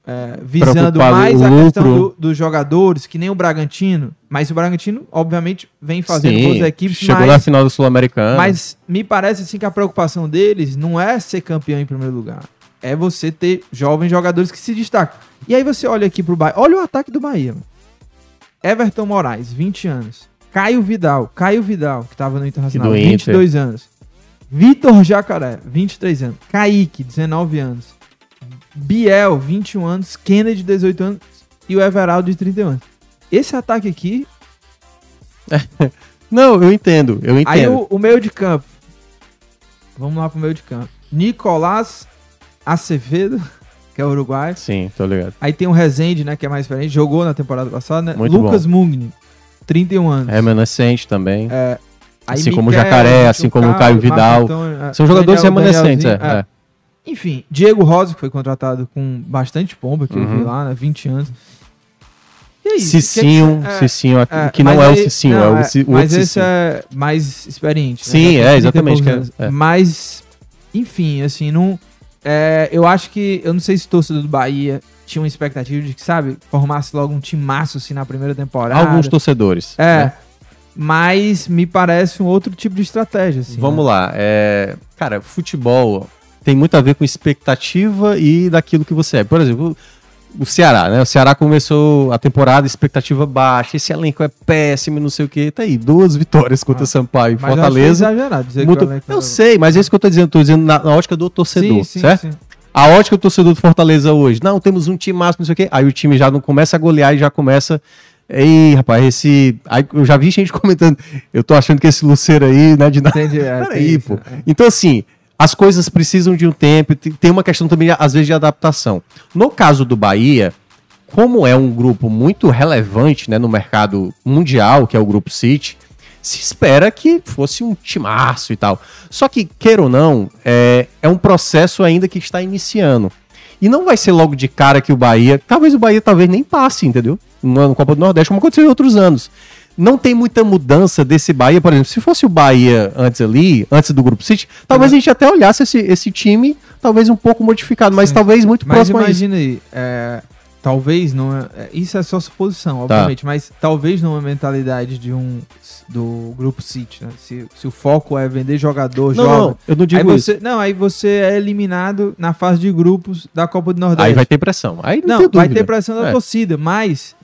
[SPEAKER 1] visando
[SPEAKER 2] Preocupado
[SPEAKER 1] mais a questão do- dos jogadores, que nem o Bragantino? Mas o Bragantino, obviamente, vem fazendo
[SPEAKER 2] Sim,
[SPEAKER 1] boas equipes,
[SPEAKER 2] Chegou
[SPEAKER 1] mas,
[SPEAKER 2] na final do Sul-Americano.
[SPEAKER 1] mas me parece assim que a preocupação deles não é ser campeão em primeiro lugar. É você ter jovens jogadores que se destacam. E aí você olha aqui pro Bahia. Olha o ataque do Bahia. mano. Everton Moraes, 20 anos. Caio Vidal, Caio Vidal, que tava no Internacional,
[SPEAKER 2] Que do Inter.
[SPEAKER 1] 22 anos. Vitor Jacaré, 23 anos. Kaique, 19 anos. Biel, 21 anos. Kennedy, 18 anos. E o Everaldo, de 31 anos. Esse ataque aqui.
[SPEAKER 2] Não, eu entendo, eu entendo.
[SPEAKER 1] Aí o, o meio de campo. Vamos lá pro meio de campo. Nicolás Acevedo, que é uruguaio.
[SPEAKER 2] Sim, tô ligado.
[SPEAKER 1] Aí tem o Rezende, né, que é mais experiente. Jogou na temporada passada, né?
[SPEAKER 2] Muito
[SPEAKER 1] Lucas Mugni, 31 anos.
[SPEAKER 2] É remanescente também.
[SPEAKER 1] É,
[SPEAKER 2] Assim como o Jacaré, assim como o Caio Vidal.
[SPEAKER 1] Antônio, é,
[SPEAKER 2] São jogadores remanescentes, é,
[SPEAKER 1] Danielzinho,
[SPEAKER 2] é.
[SPEAKER 1] Enfim, Diego Rosa, que foi contratado com bastante pompa, que eu vi
[SPEAKER 2] Uhum.
[SPEAKER 1] lá, né? 20 anos. E aí,
[SPEAKER 2] Cicinho,
[SPEAKER 1] que é,
[SPEAKER 2] Cicinho,
[SPEAKER 1] é,
[SPEAKER 2] que não é o Cicinho,
[SPEAKER 1] não,
[SPEAKER 2] é o, Ci- o
[SPEAKER 1] Mas esse
[SPEAKER 2] Cicinho.
[SPEAKER 1] é mais experiente. né?
[SPEAKER 2] Sim,
[SPEAKER 1] tem
[SPEAKER 2] é,
[SPEAKER 1] 30
[SPEAKER 2] exatamente, é- é.
[SPEAKER 1] Mas, enfim, assim, não. é, eu acho que. Eu não sei se o torcedor do Bahia tinha uma expectativa de que, sabe, formasse logo um timaço assim na primeira temporada.
[SPEAKER 2] Alguns torcedores.
[SPEAKER 1] É.
[SPEAKER 2] né?
[SPEAKER 1] Mas me parece um outro tipo de estratégia. Assim,
[SPEAKER 2] Vamos
[SPEAKER 1] né?
[SPEAKER 2] lá. É, cara, futebol tem muito a ver com expectativa e daquilo que você é. Por exemplo, o Ceará, né? O Ceará começou a temporada, expectativa baixa, esse elenco é péssimo, não sei o quê. Tá aí, duas vitórias contra
[SPEAKER 1] Ah,
[SPEAKER 2] Sampaio e Fortaleza.
[SPEAKER 1] Exagerado dizer
[SPEAKER 2] Muito...
[SPEAKER 1] que o elenco
[SPEAKER 2] Eu
[SPEAKER 1] era-
[SPEAKER 2] sei, mas é isso que eu tô dizendo. Tô dizendo na, ótica do torcedor,
[SPEAKER 1] Sim, sim,
[SPEAKER 2] certo?
[SPEAKER 1] sim.
[SPEAKER 2] A ótica do torcedor do Fortaleza hoje. Não, temos um time máximo, não sei o quê. Aí o time já não começa a golear e já começa. Ei, rapaz, esse. Aí eu já vi gente comentando. Eu tô achando que esse Luceiro aí não é de nada.
[SPEAKER 1] Entendi. É,
[SPEAKER 2] Peraí,
[SPEAKER 1] isso,
[SPEAKER 2] pô.
[SPEAKER 1] é.
[SPEAKER 2] Então, assim, as coisas precisam de um tempo. te- Tem uma questão também, às vezes, de adaptação. No caso do Bahia, como é um grupo muito relevante né, no mercado mundial, que é o Grupo City, se espera que fosse um timaço e tal. Só que, queira ou não, é, é um processo ainda que está iniciando. E não vai ser logo de cara que o Bahia. Talvez o Bahia talvez nem passe, entendeu? No Copa do Nordeste, como aconteceu em outros anos. Não tem muita mudança desse Bahia, por exemplo. Se fosse o Bahia antes ali, antes do Grupo City, talvez a gente até olhasse esse, esse time, talvez um pouco modificado, mas
[SPEAKER 1] Sim.
[SPEAKER 2] talvez muito
[SPEAKER 1] Mas
[SPEAKER 2] próximo a isso.
[SPEAKER 1] imagina aí, é, talvez não é, é, isso é só suposição,
[SPEAKER 2] Tá.
[SPEAKER 1] obviamente, mas talvez numa mentalidade de um do grupo City, né? Se, se o foco é vender jogador,
[SPEAKER 2] Não, não, eu não
[SPEAKER 1] aí
[SPEAKER 2] digo isso.
[SPEAKER 1] você, não, aí você é eliminado na fase de grupos da Copa do Nordeste.
[SPEAKER 2] Aí vai ter pressão. Aí não,
[SPEAKER 1] não, vai ter pressão da
[SPEAKER 2] É.
[SPEAKER 1] torcida, mas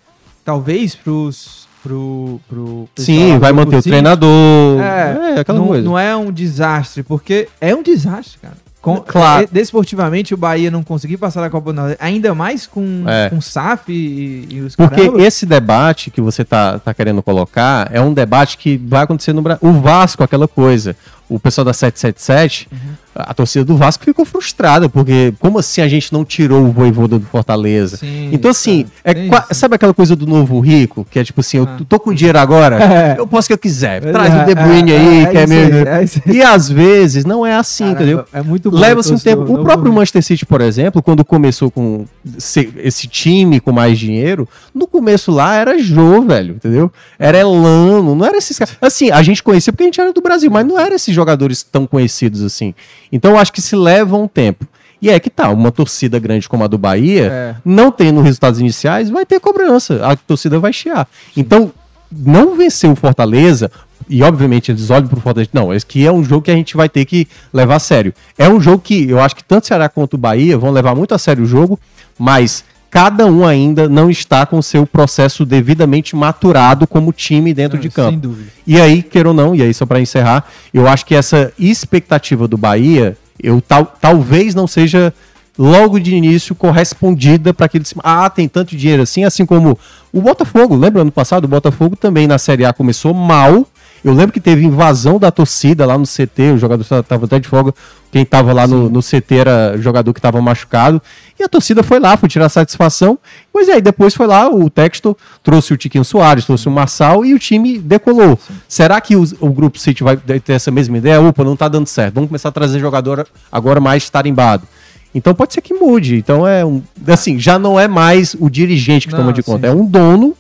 [SPEAKER 1] talvez pros pro, pro pessoal
[SPEAKER 2] Sim, vai manter o treinador.
[SPEAKER 1] É,
[SPEAKER 2] É, aquela
[SPEAKER 1] não,
[SPEAKER 2] coisa.
[SPEAKER 1] não é um desastre, porque é um desastre, cara. Com,
[SPEAKER 2] Claro.
[SPEAKER 1] desportivamente, o Bahia não conseguir passar da Copa do Nordeste, ainda mais com,
[SPEAKER 2] É.
[SPEAKER 1] com SAF e, e os
[SPEAKER 2] Porque
[SPEAKER 1] caramba.
[SPEAKER 2] esse debate que você tá, tá querendo colocar é um debate que vai acontecer no Brasil. O Vasco, aquela coisa. O pessoal da 777,
[SPEAKER 1] Uhum.
[SPEAKER 2] A torcida do Vasco ficou frustrada, porque como assim a gente não tirou o voivoda do Fortaleza?
[SPEAKER 1] Sim,
[SPEAKER 2] Então, assim, é
[SPEAKER 1] isso.
[SPEAKER 2] sabe aquela coisa do novo rico? Que é tipo assim, eu
[SPEAKER 1] Ah.
[SPEAKER 2] tô com dinheiro agora,
[SPEAKER 1] É.
[SPEAKER 2] eu posso o que eu quiser.
[SPEAKER 1] É,
[SPEAKER 2] Traz o De
[SPEAKER 1] é,
[SPEAKER 2] Bruyne
[SPEAKER 1] é,
[SPEAKER 2] aí,
[SPEAKER 1] é
[SPEAKER 2] que é meu.
[SPEAKER 1] é.
[SPEAKER 2] E às vezes não é assim,
[SPEAKER 1] Caramba,
[SPEAKER 2] entendeu?
[SPEAKER 1] É muito bom.
[SPEAKER 2] Leva-se um tempo. O próprio
[SPEAKER 1] Rio.
[SPEAKER 2] Manchester City, por exemplo, quando começou com se- esse time com mais dinheiro, no começo lá era Jô, velho, entendeu? Era Elano, não era esses caras. Assim, a gente conhecia porque a gente era do Brasil, mas não eram esses jogadores tão conhecidos assim. Então eu acho que se leva um tempo. E é que tá, uma torcida grande como a do Bahia,
[SPEAKER 1] É.
[SPEAKER 2] não tendo resultados iniciais, vai ter cobrança. A torcida vai chiar. Então, não vencer o Fortaleza, e obviamente eles olham pro Fortaleza, não, esse aqui é um jogo que a gente vai ter que levar a sério. É um jogo que eu acho que tanto o Ceará quanto o Bahia vão levar muito a sério o jogo, mas cada um ainda não está com o seu processo devidamente maturado como time dentro
[SPEAKER 1] Não,
[SPEAKER 2] de campo.
[SPEAKER 1] Sem dúvida.
[SPEAKER 2] E aí, queira ou não, e aí só para encerrar, eu acho que essa expectativa do Bahia, eu tal, talvez não seja logo de início correspondida para aquele ah, tem tanto dinheiro assim, assim como o Botafogo, lembra ano passado, o Botafogo também na Série A começou mal Eu lembro que teve invasão da torcida lá no CT, o jogador estava até de folga. Quem estava lá no, no, CT era jogador que estava machucado. E a torcida foi lá, foi tirar satisfação. Mas aí depois foi lá, o texto trouxe o Tiquinho Soares, trouxe o Marçal e o time decolou. Sim. Será que o, o Grupo City vai ter essa mesma ideia? Opa, não está dando certo. Vamos começar a trazer jogador agora mais tarimbado. Então pode ser que mude. Então é um, assim, já não é mais o dirigente que não, toma de conta, sim. é um dono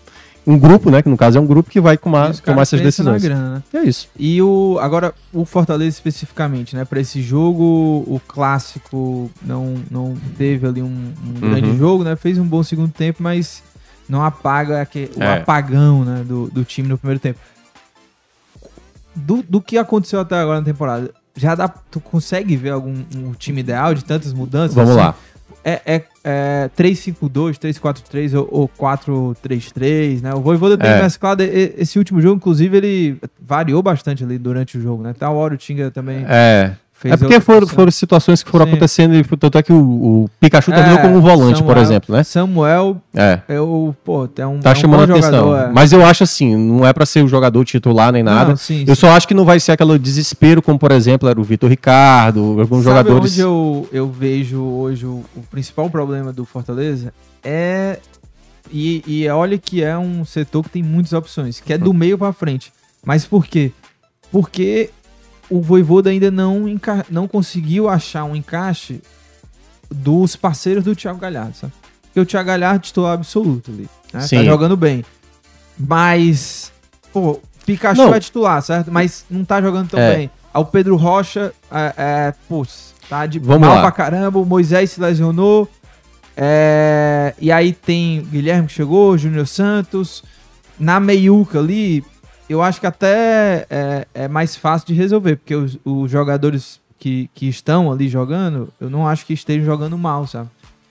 [SPEAKER 2] um grupo, né? Que no caso é um grupo que vai tomar, tomar essas decisões. Grana, né?
[SPEAKER 1] É isso. E o agora o Fortaleza especificamente, né? Para esse jogo, o clássico não não teve ali um, um uhum. grande jogo, né? Fez um bom segundo tempo, mas não apaga aquele, o é. apagão, né? Do, do time no primeiro tempo. Do, do que aconteceu até agora na temporada, já dá, tu consegue ver algum um time ideal de tantas mudanças?
[SPEAKER 2] Vamos assim? lá
[SPEAKER 1] é, é, é 3-5-2, 3-4-3 ou, ou 4-3-3, né? O Voivoda tem é. mesclado. Esse último jogo, inclusive, ele variou bastante ali durante o jogo, né? Tá, o hora o Tinga também.
[SPEAKER 2] É. Fez é porque foram, foram situações que foram Sim. acontecendo, e tanto é que o, o Pikachu terminou é, como um volante, Samuel, por exemplo, né?
[SPEAKER 1] Samuel, é. eu, pô, tem um,
[SPEAKER 2] tá é um chamando a atenção. É. Mas eu acho assim, não é para ser o jogador titular nem nada. Não, sim, eu sim. só acho que não vai ser aquele desespero, como por exemplo era o Vitor Ricardo, alguns Sabe jogadores.
[SPEAKER 1] onde eu, eu vejo hoje o, o principal problema do Fortaleza é. E, e olha que é um setor que tem muitas opções, que é do meio para frente. Mas por quê? Porque o Voivoda ainda não, não conseguiu achar um encaixe dos parceiros do Thiago Galhardo, sabe? Porque o Thiago Galhardo titular absoluto ali, né? Tá jogando bem. Mas, pô, Pikachu não. é titular, certo? Mas não tá jogando tão é. bem. o Pedro Rocha, é, é, putz, tá de
[SPEAKER 2] Vamos mal lá.
[SPEAKER 1] pra caramba. O Moisés se lesionou. É, e aí tem Guilherme que chegou, Júnior Santos. Na meiuca ali, eu acho que até é, é mais fácil de resolver, porque os, os, jogadores que, que estão ali jogando, eu não acho que estejam jogando mal, sabe?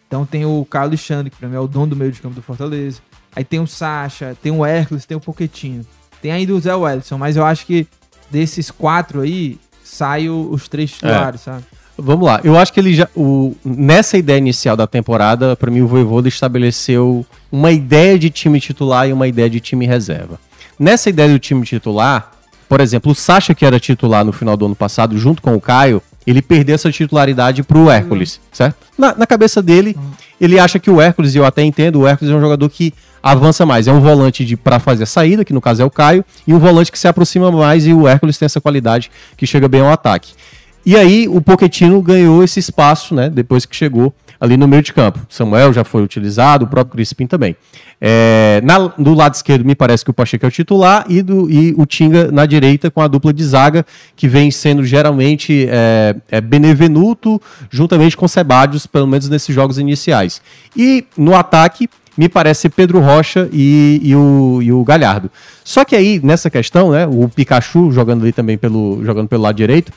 [SPEAKER 1] Então tem o Carlos Alexandre, que pra mim é o dono do meio de campo do Fortaleza. Aí tem o Sacha, tem o Hércules, tem o Poquetinho. Tem ainda o Zé Wellison, mas eu acho que desses quatro aí, saem os três titulares, é. sabe?
[SPEAKER 2] Vamos lá. Eu acho que ele já. O, nessa ideia inicial da temporada, para mim, o Voivoda estabeleceu uma ideia de time titular e uma ideia de time reserva. Nessa ideia do time titular, por exemplo, o Sacha, que era titular no final do ano passado, junto com o Caio, ele perdeu essa titularidade pro Hércules, uhum. certo? Na, na, cabeça dele, uhum. ele acha que o Hércules, e eu até entendo, o Hércules é um jogador que avança mais. É um volante de para fazer a saída, que no caso é o Caio, e um volante que se aproxima mais, e o Hércules tem essa qualidade que chega bem ao ataque. E aí o Pochettino ganhou esse espaço, né, depois que chegou ali no meio de campo. Samuel já foi utilizado, o próprio Crispim também. É, na, do lado esquerdo, me parece que o Pacheco é o titular e, do, e o Tinga na direita com a dupla de zaga, que vem sendo geralmente é, é Benevenuto, juntamente com Sebadios, pelo menos nesses jogos iniciais. E no ataque, me parece Pedro Rocha e, e, o, e o Galhardo. Só que aí, nessa questão, né, o Pikachu jogando ali também pelo, jogando pelo lado direito,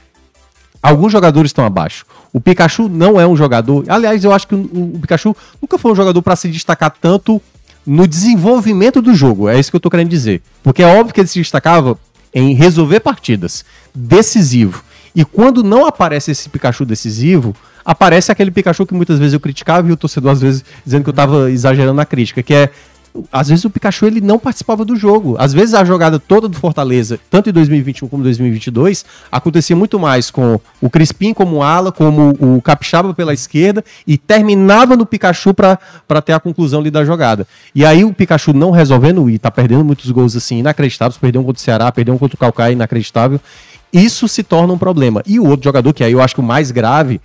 [SPEAKER 2] alguns jogadores estão abaixo. O Pikachu não é um jogador. Aliás, eu acho que o, Pikachu nunca foi um jogador para se destacar tanto no desenvolvimento do jogo. É isso que eu tô querendo dizer. Porque é óbvio que ele se destacava em resolver partidas, decisivo. E quando não aparece esse Pikachu decisivo, aparece aquele Pikachu que muitas vezes eu criticava e o torcedor às vezes dizendo que eu tava exagerando na crítica, que é às vezes o Pikachu ele não participava do jogo. Às vezes a jogada toda do Fortaleza, tanto em 2021 como 2022, acontecia muito mais com o Crispim como ala, como o Capixaba pela esquerda e terminava no Pikachu para ter a conclusão ali da jogada. E aí o Pikachu não resolvendo e tá perdendo muitos gols assim inacreditáveis, perdeu um contra o Ceará, perdeu um contra o Calcaia inacreditável. Isso se torna um problema. E o outro jogador que aí eu acho que o mais grave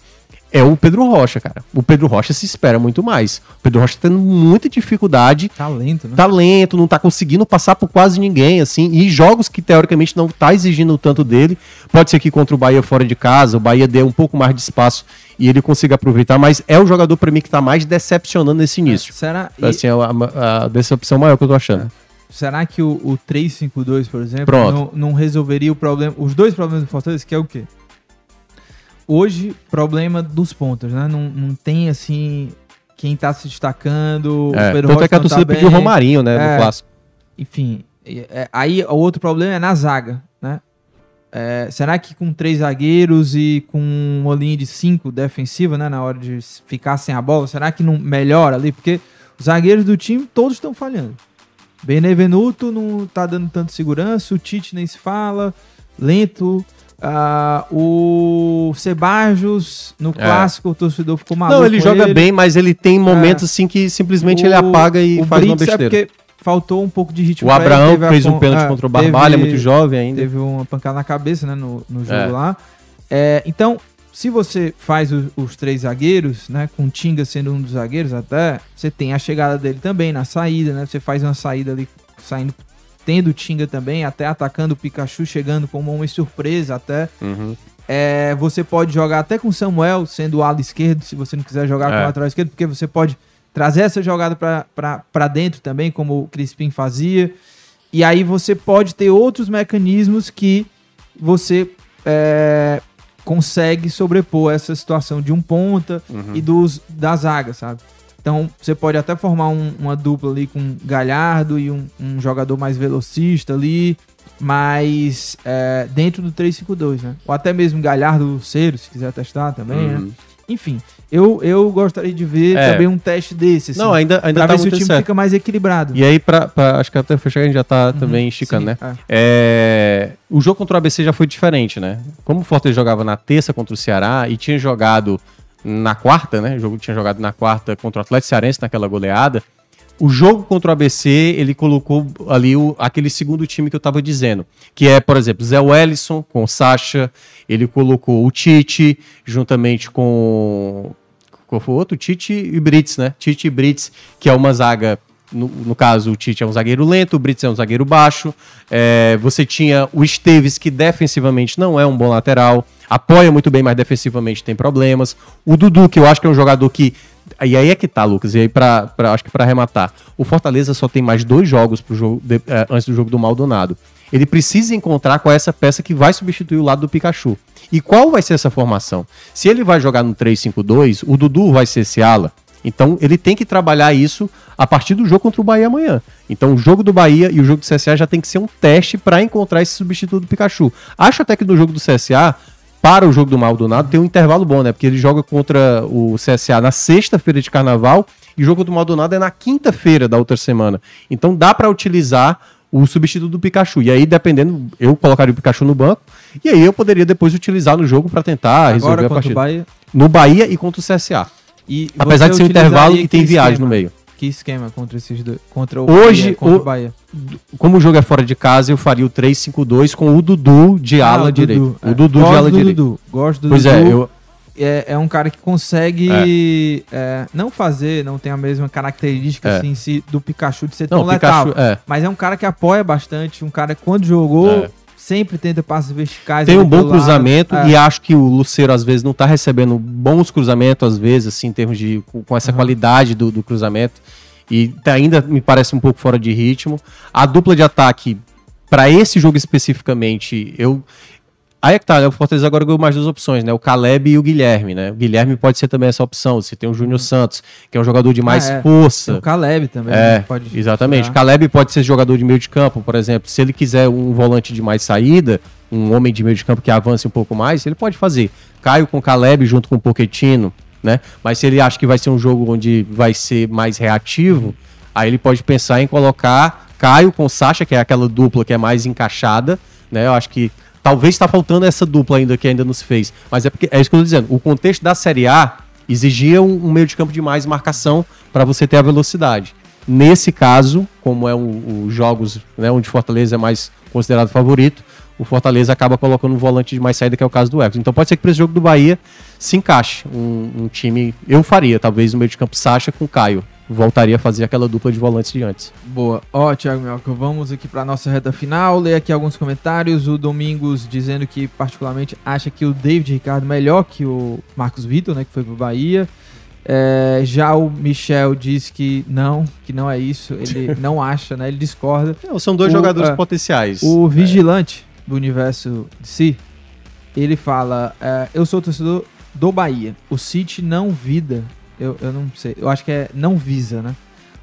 [SPEAKER 2] é o Pedro Rocha, cara. O Pedro Rocha se espera muito mais. O Pedro Rocha tá tendo muita dificuldade.
[SPEAKER 1] Talento, né?
[SPEAKER 2] Talento, não tá conseguindo passar por quase ninguém, assim. E jogos que teoricamente não tá exigindo tanto dele. Pode ser que contra o Bahia fora de casa, o Bahia dê um pouco mais de espaço e ele consiga aproveitar, mas é o jogador para mim que tá mais decepcionando nesse início. É,
[SPEAKER 1] será?
[SPEAKER 2] Assim, e... a, a, decepção maior que eu tô achando. É.
[SPEAKER 1] Será que o, o 3-5-2, por exemplo, não, não, resolveria o problema, os dois problemas do Fortaleza, que é o quê? Hoje, problema dos pontos, né? Não, não tem, assim, quem tá se destacando.
[SPEAKER 2] É, o Pedro tanto é que a torcida tá pediu o Romarinho, né, é, no clássico.
[SPEAKER 1] Enfim, é, aí o outro problema é na zaga, né? É, será que com três zagueiros e com uma linha de cinco defensiva, né, na hora de ficar sem a bola, será que não melhora ali? Porque os zagueiros do time todos estão falhando. Benevenuto não tá dando tanto segurança, o Tite nem se fala, lento. Ah, o Sebajos, no clássico, o torcedor ficou maluco.
[SPEAKER 2] Não, ele
[SPEAKER 1] com
[SPEAKER 2] joga
[SPEAKER 1] ele.
[SPEAKER 2] bem, mas ele tem momentos assim que simplesmente ele
[SPEAKER 1] O-
[SPEAKER 2] apaga e
[SPEAKER 1] o
[SPEAKER 2] faz uma
[SPEAKER 1] Brits é
[SPEAKER 2] besteira.
[SPEAKER 1] porque faltou um pouco de ritmo
[SPEAKER 2] O
[SPEAKER 1] ele,
[SPEAKER 2] Abraão fez um pênalti
[SPEAKER 1] ah,
[SPEAKER 2] contra o Barbalha, é
[SPEAKER 1] teve-
[SPEAKER 2] muito jovem ainda.
[SPEAKER 1] Teve uma pancada na cabeça, né, no, no jogo
[SPEAKER 2] É.
[SPEAKER 1] lá. É, então, se você faz o- os três zagueiros, né, com o Tinga sendo um dos zagueiros até, você tem a chegada dele também na saída, né? Você faz uma saída ali, saindo, tendo Tinga também, até atacando o Pikachu, chegando como uma surpresa até.
[SPEAKER 2] Uhum.
[SPEAKER 1] É, você pode jogar até com o Samuel, sendo o ala esquerdo, se você não quiser jogar com
[SPEAKER 2] É.
[SPEAKER 1] o lateral esquerdo, porque você pode trazer essa jogada para dentro também, como o Crispim fazia. E aí você pode ter outros mecanismos que você é, consegue sobrepor essa situação de um ponta
[SPEAKER 2] Uhum.
[SPEAKER 1] e dos da zaga, sabe? Então você pode até formar um- uma dupla ali com Galhardo e um, um jogador mais velocista ali, mas é, dentro do 3-5-2, né? Ou até mesmo Galhardo Luceiro, se quiser testar também, né?
[SPEAKER 2] Uhum.
[SPEAKER 1] Enfim, eu, eu gostaria de ver
[SPEAKER 2] É.
[SPEAKER 1] também um teste desse, assim,
[SPEAKER 2] Não, ainda, ainda
[SPEAKER 1] pra
[SPEAKER 2] tá
[SPEAKER 1] ver se o time
[SPEAKER 2] certo.
[SPEAKER 1] fica mais equilibrado.
[SPEAKER 2] E aí, pra, pra- acho que até fechar, a gente já tá também esticando,
[SPEAKER 1] Sim,
[SPEAKER 2] né?
[SPEAKER 1] é.
[SPEAKER 2] É, o jogo contra o ABC já foi diferente, né? Como o Fortaleza jogava na terça contra o Ceará e tinha jogado na quarta, né? O jogo tinha jogado na quarta contra o Atlético Cearense naquela goleada. O jogo contra o ABC, ele colocou ali o- aquele segundo time que eu tava dizendo, que é, por exemplo, Zé Wellison com o Sacha, ele colocou o Tite juntamente com qual foi o outro? Tite e Brits, né? Tite e Brits, que é uma zaga. No, no caso, o Tite é um zagueiro lento, o Brits é um zagueiro baixo. É, você tinha o Esteves, que defensivamente não é um bom lateral, apoia muito bem, mas defensivamente tem problemas. O Dudu, que eu acho que é um jogador que. E aí é que tá, Lucas, e aí pra, pra- acho que pra arrematar. O Fortaleza só tem mais dois jogos pro jogo, de- eh, antes do jogo do Maldonado. Ele precisa encontrar qual é essa peça que vai substituir o lado do Pikachu. E qual vai ser essa formação? Se ele vai jogar no 3-5-2, o Dudu vai ser esse ala. Então ele tem que trabalhar isso a partir do jogo contra o Bahia amanhã. Então o jogo do Bahia e o jogo do CSA já tem que ser um teste para encontrar esse substituto do Pikachu. Acho até que no jogo do CSA, para o jogo do Maldonado, tem um intervalo bom, né? Porque ele joga contra o CSA na sexta-feira de carnaval e o jogo do Maldonado é na quinta-feira da outra semana. Então dá para utilizar o substituto do Pikachu. E aí, dependendo, eu colocaria o Pikachu no banco e aí eu poderia depois utilizar no jogo para tentar resolver
[SPEAKER 1] Agora
[SPEAKER 2] a
[SPEAKER 1] contra o
[SPEAKER 2] partida.
[SPEAKER 1] Bahia.
[SPEAKER 2] No Bahia e contra o CSA.
[SPEAKER 1] E
[SPEAKER 2] Apesar de ser um intervalo e tem viagem
[SPEAKER 1] esquema?
[SPEAKER 2] no meio.
[SPEAKER 1] Que esquema contra esses dois? Contra o
[SPEAKER 2] Hoje,
[SPEAKER 1] Bahia, contra
[SPEAKER 2] o-
[SPEAKER 1] Bahia.
[SPEAKER 2] Como o jogo é fora de casa, eu faria o 3-5-2 com o Dudu de
[SPEAKER 1] Ah,
[SPEAKER 2] ala
[SPEAKER 1] o
[SPEAKER 2] direito.
[SPEAKER 1] Dudu,
[SPEAKER 2] O
[SPEAKER 1] é.
[SPEAKER 2] De ala direito.
[SPEAKER 1] Dudu. Gosto do
[SPEAKER 2] Pois
[SPEAKER 1] Dudu.
[SPEAKER 2] é, eu,
[SPEAKER 1] é, é um cara que consegue é, não fazer, não tem a mesma característica
[SPEAKER 2] É.
[SPEAKER 1] assim, em si do Pikachu de ser tão
[SPEAKER 2] o
[SPEAKER 1] letal.
[SPEAKER 2] Pikachu, é.
[SPEAKER 1] Mas é um cara que apoia bastante, um cara que quando jogou
[SPEAKER 2] É.
[SPEAKER 1] sempre tenta passos verticais.
[SPEAKER 2] tem um bom
[SPEAKER 1] lado.
[SPEAKER 2] cruzamento
[SPEAKER 1] É.
[SPEAKER 2] e acho que o Luceiro às vezes não tá recebendo bons cruzamentos, às vezes, assim, em termos de. com, essa
[SPEAKER 1] Aham.
[SPEAKER 2] qualidade do, do cruzamento. E tá- ainda me parece um pouco fora de ritmo. A dupla de ataque, para esse jogo especificamente, eu. Aí é que tá, né? O Fortaleza agora ganhou mais duas opções, né? O Caleb e o Guilherme, né? O Guilherme pode ser também essa opção. Você tem o Júnior Santos, que é um jogador de mais
[SPEAKER 1] Ah, é.
[SPEAKER 2] força.
[SPEAKER 1] Tem o Caleb também.
[SPEAKER 2] É,
[SPEAKER 1] né, pode
[SPEAKER 2] exatamente.
[SPEAKER 1] tirar.
[SPEAKER 2] Caleb pode ser jogador de meio de campo, por exemplo. Se ele quiser um volante de mais saída, um homem de meio de campo que avance um pouco mais, ele pode fazer. Caio com Caleb junto com o Pochettino, né? Mas se ele acha que vai ser um jogo onde vai ser mais reativo, aí ele pode pensar em colocar Caio com Sacha, que é aquela dupla que é mais encaixada, né? Eu acho que talvez está faltando essa dupla ainda que ainda não se fez. Mas é porque é isso que eu tô dizendo. O contexto da Série A exigia um, um meio de campo de mais marcação para você ter a velocidade. Nesse caso, como é os jogos né, onde Fortaleza é mais considerado favorito, o Fortaleza acaba colocando um volante de mais saída, que é o caso do Everton. Então pode ser que para esse jogo do Bahia se encaixe um, um time. Eu faria, talvez, no meio de campo Sacha com Caio. Voltaria a fazer aquela dupla de volantes de antes.
[SPEAKER 1] Boa. Ó, Thiago Melco, vamos aqui para nossa reta final. Ler aqui alguns comentários. O Domingos dizendo que, particularmente, acha que o David Ricardo melhor que o Marcos Vitor, né? Que foi pro Bahia. É, já o Michel diz que não, que não é isso. Ele não acha, né? Ele discorda.
[SPEAKER 2] Não, são dois
[SPEAKER 1] O-
[SPEAKER 2] jogadores
[SPEAKER 1] é,
[SPEAKER 2] potenciais.
[SPEAKER 1] O vigilante do universo de si, ele fala: é, Eu sou torcedor do Bahia. O City não vida. Eu, eu não sei. Eu acho que é não visa, né?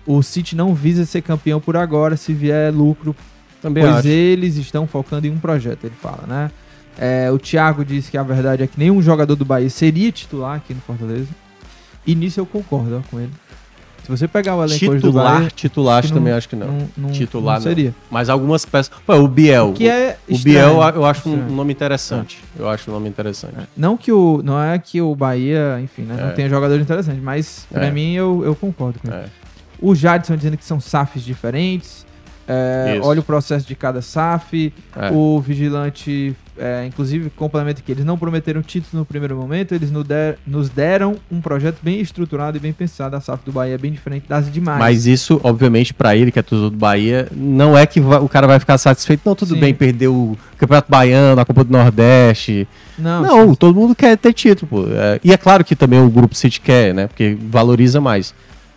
[SPEAKER 1] O City não visa ser campeão por agora, se vier lucro,
[SPEAKER 2] Também
[SPEAKER 1] pois
[SPEAKER 2] acho.
[SPEAKER 1] eles estão focando em um projeto, ele fala, né? É, o Thiago diz que a verdade é que nenhum jogador do Bahia seria titular aqui no Fortaleza. E nisso eu concordo ó, com ele. Se você pegar o elenco hoje do
[SPEAKER 2] Titular, titular
[SPEAKER 1] acho que
[SPEAKER 2] também
[SPEAKER 1] não-
[SPEAKER 2] acho que não.
[SPEAKER 1] não, não,
[SPEAKER 2] Titular
[SPEAKER 1] não seria.
[SPEAKER 2] não. Mas algumas peças. Pô, o Biel.
[SPEAKER 1] Que é
[SPEAKER 2] o
[SPEAKER 1] estranho,
[SPEAKER 2] Biel eu acho um
[SPEAKER 1] estranho.
[SPEAKER 2] nome interessante. Eu acho um nome interessante.
[SPEAKER 1] Não que o. Não é que o Bahia, enfim, né, não
[SPEAKER 2] É.
[SPEAKER 1] tenha jogador interessante, mas pra
[SPEAKER 2] É.
[SPEAKER 1] mim eu, eu concordo com ele.
[SPEAKER 2] É.
[SPEAKER 1] O Jadson dizendo que são SAFs diferentes. É, olha o processo de cada SAF.
[SPEAKER 2] É.
[SPEAKER 1] O Vigilante, é, inclusive, complementa que eles não prometeram título no primeiro momento, eles nos, der- nos deram um projeto bem estruturado e bem pensado. A SAF do Bahia é bem diferente das demais.
[SPEAKER 2] Mas isso, obviamente, pra ele, que é torcedor do Bahia, não é que o cara vai ficar satisfeito. Não, tudo
[SPEAKER 1] Sim.
[SPEAKER 2] bem, perdeu o Campeonato Baiano, a Copa do Nordeste.
[SPEAKER 1] não,
[SPEAKER 2] Não, todo mundo quer ter título, pô. É, e é claro que também o Grupo City quer, né? Porque valoriza mais.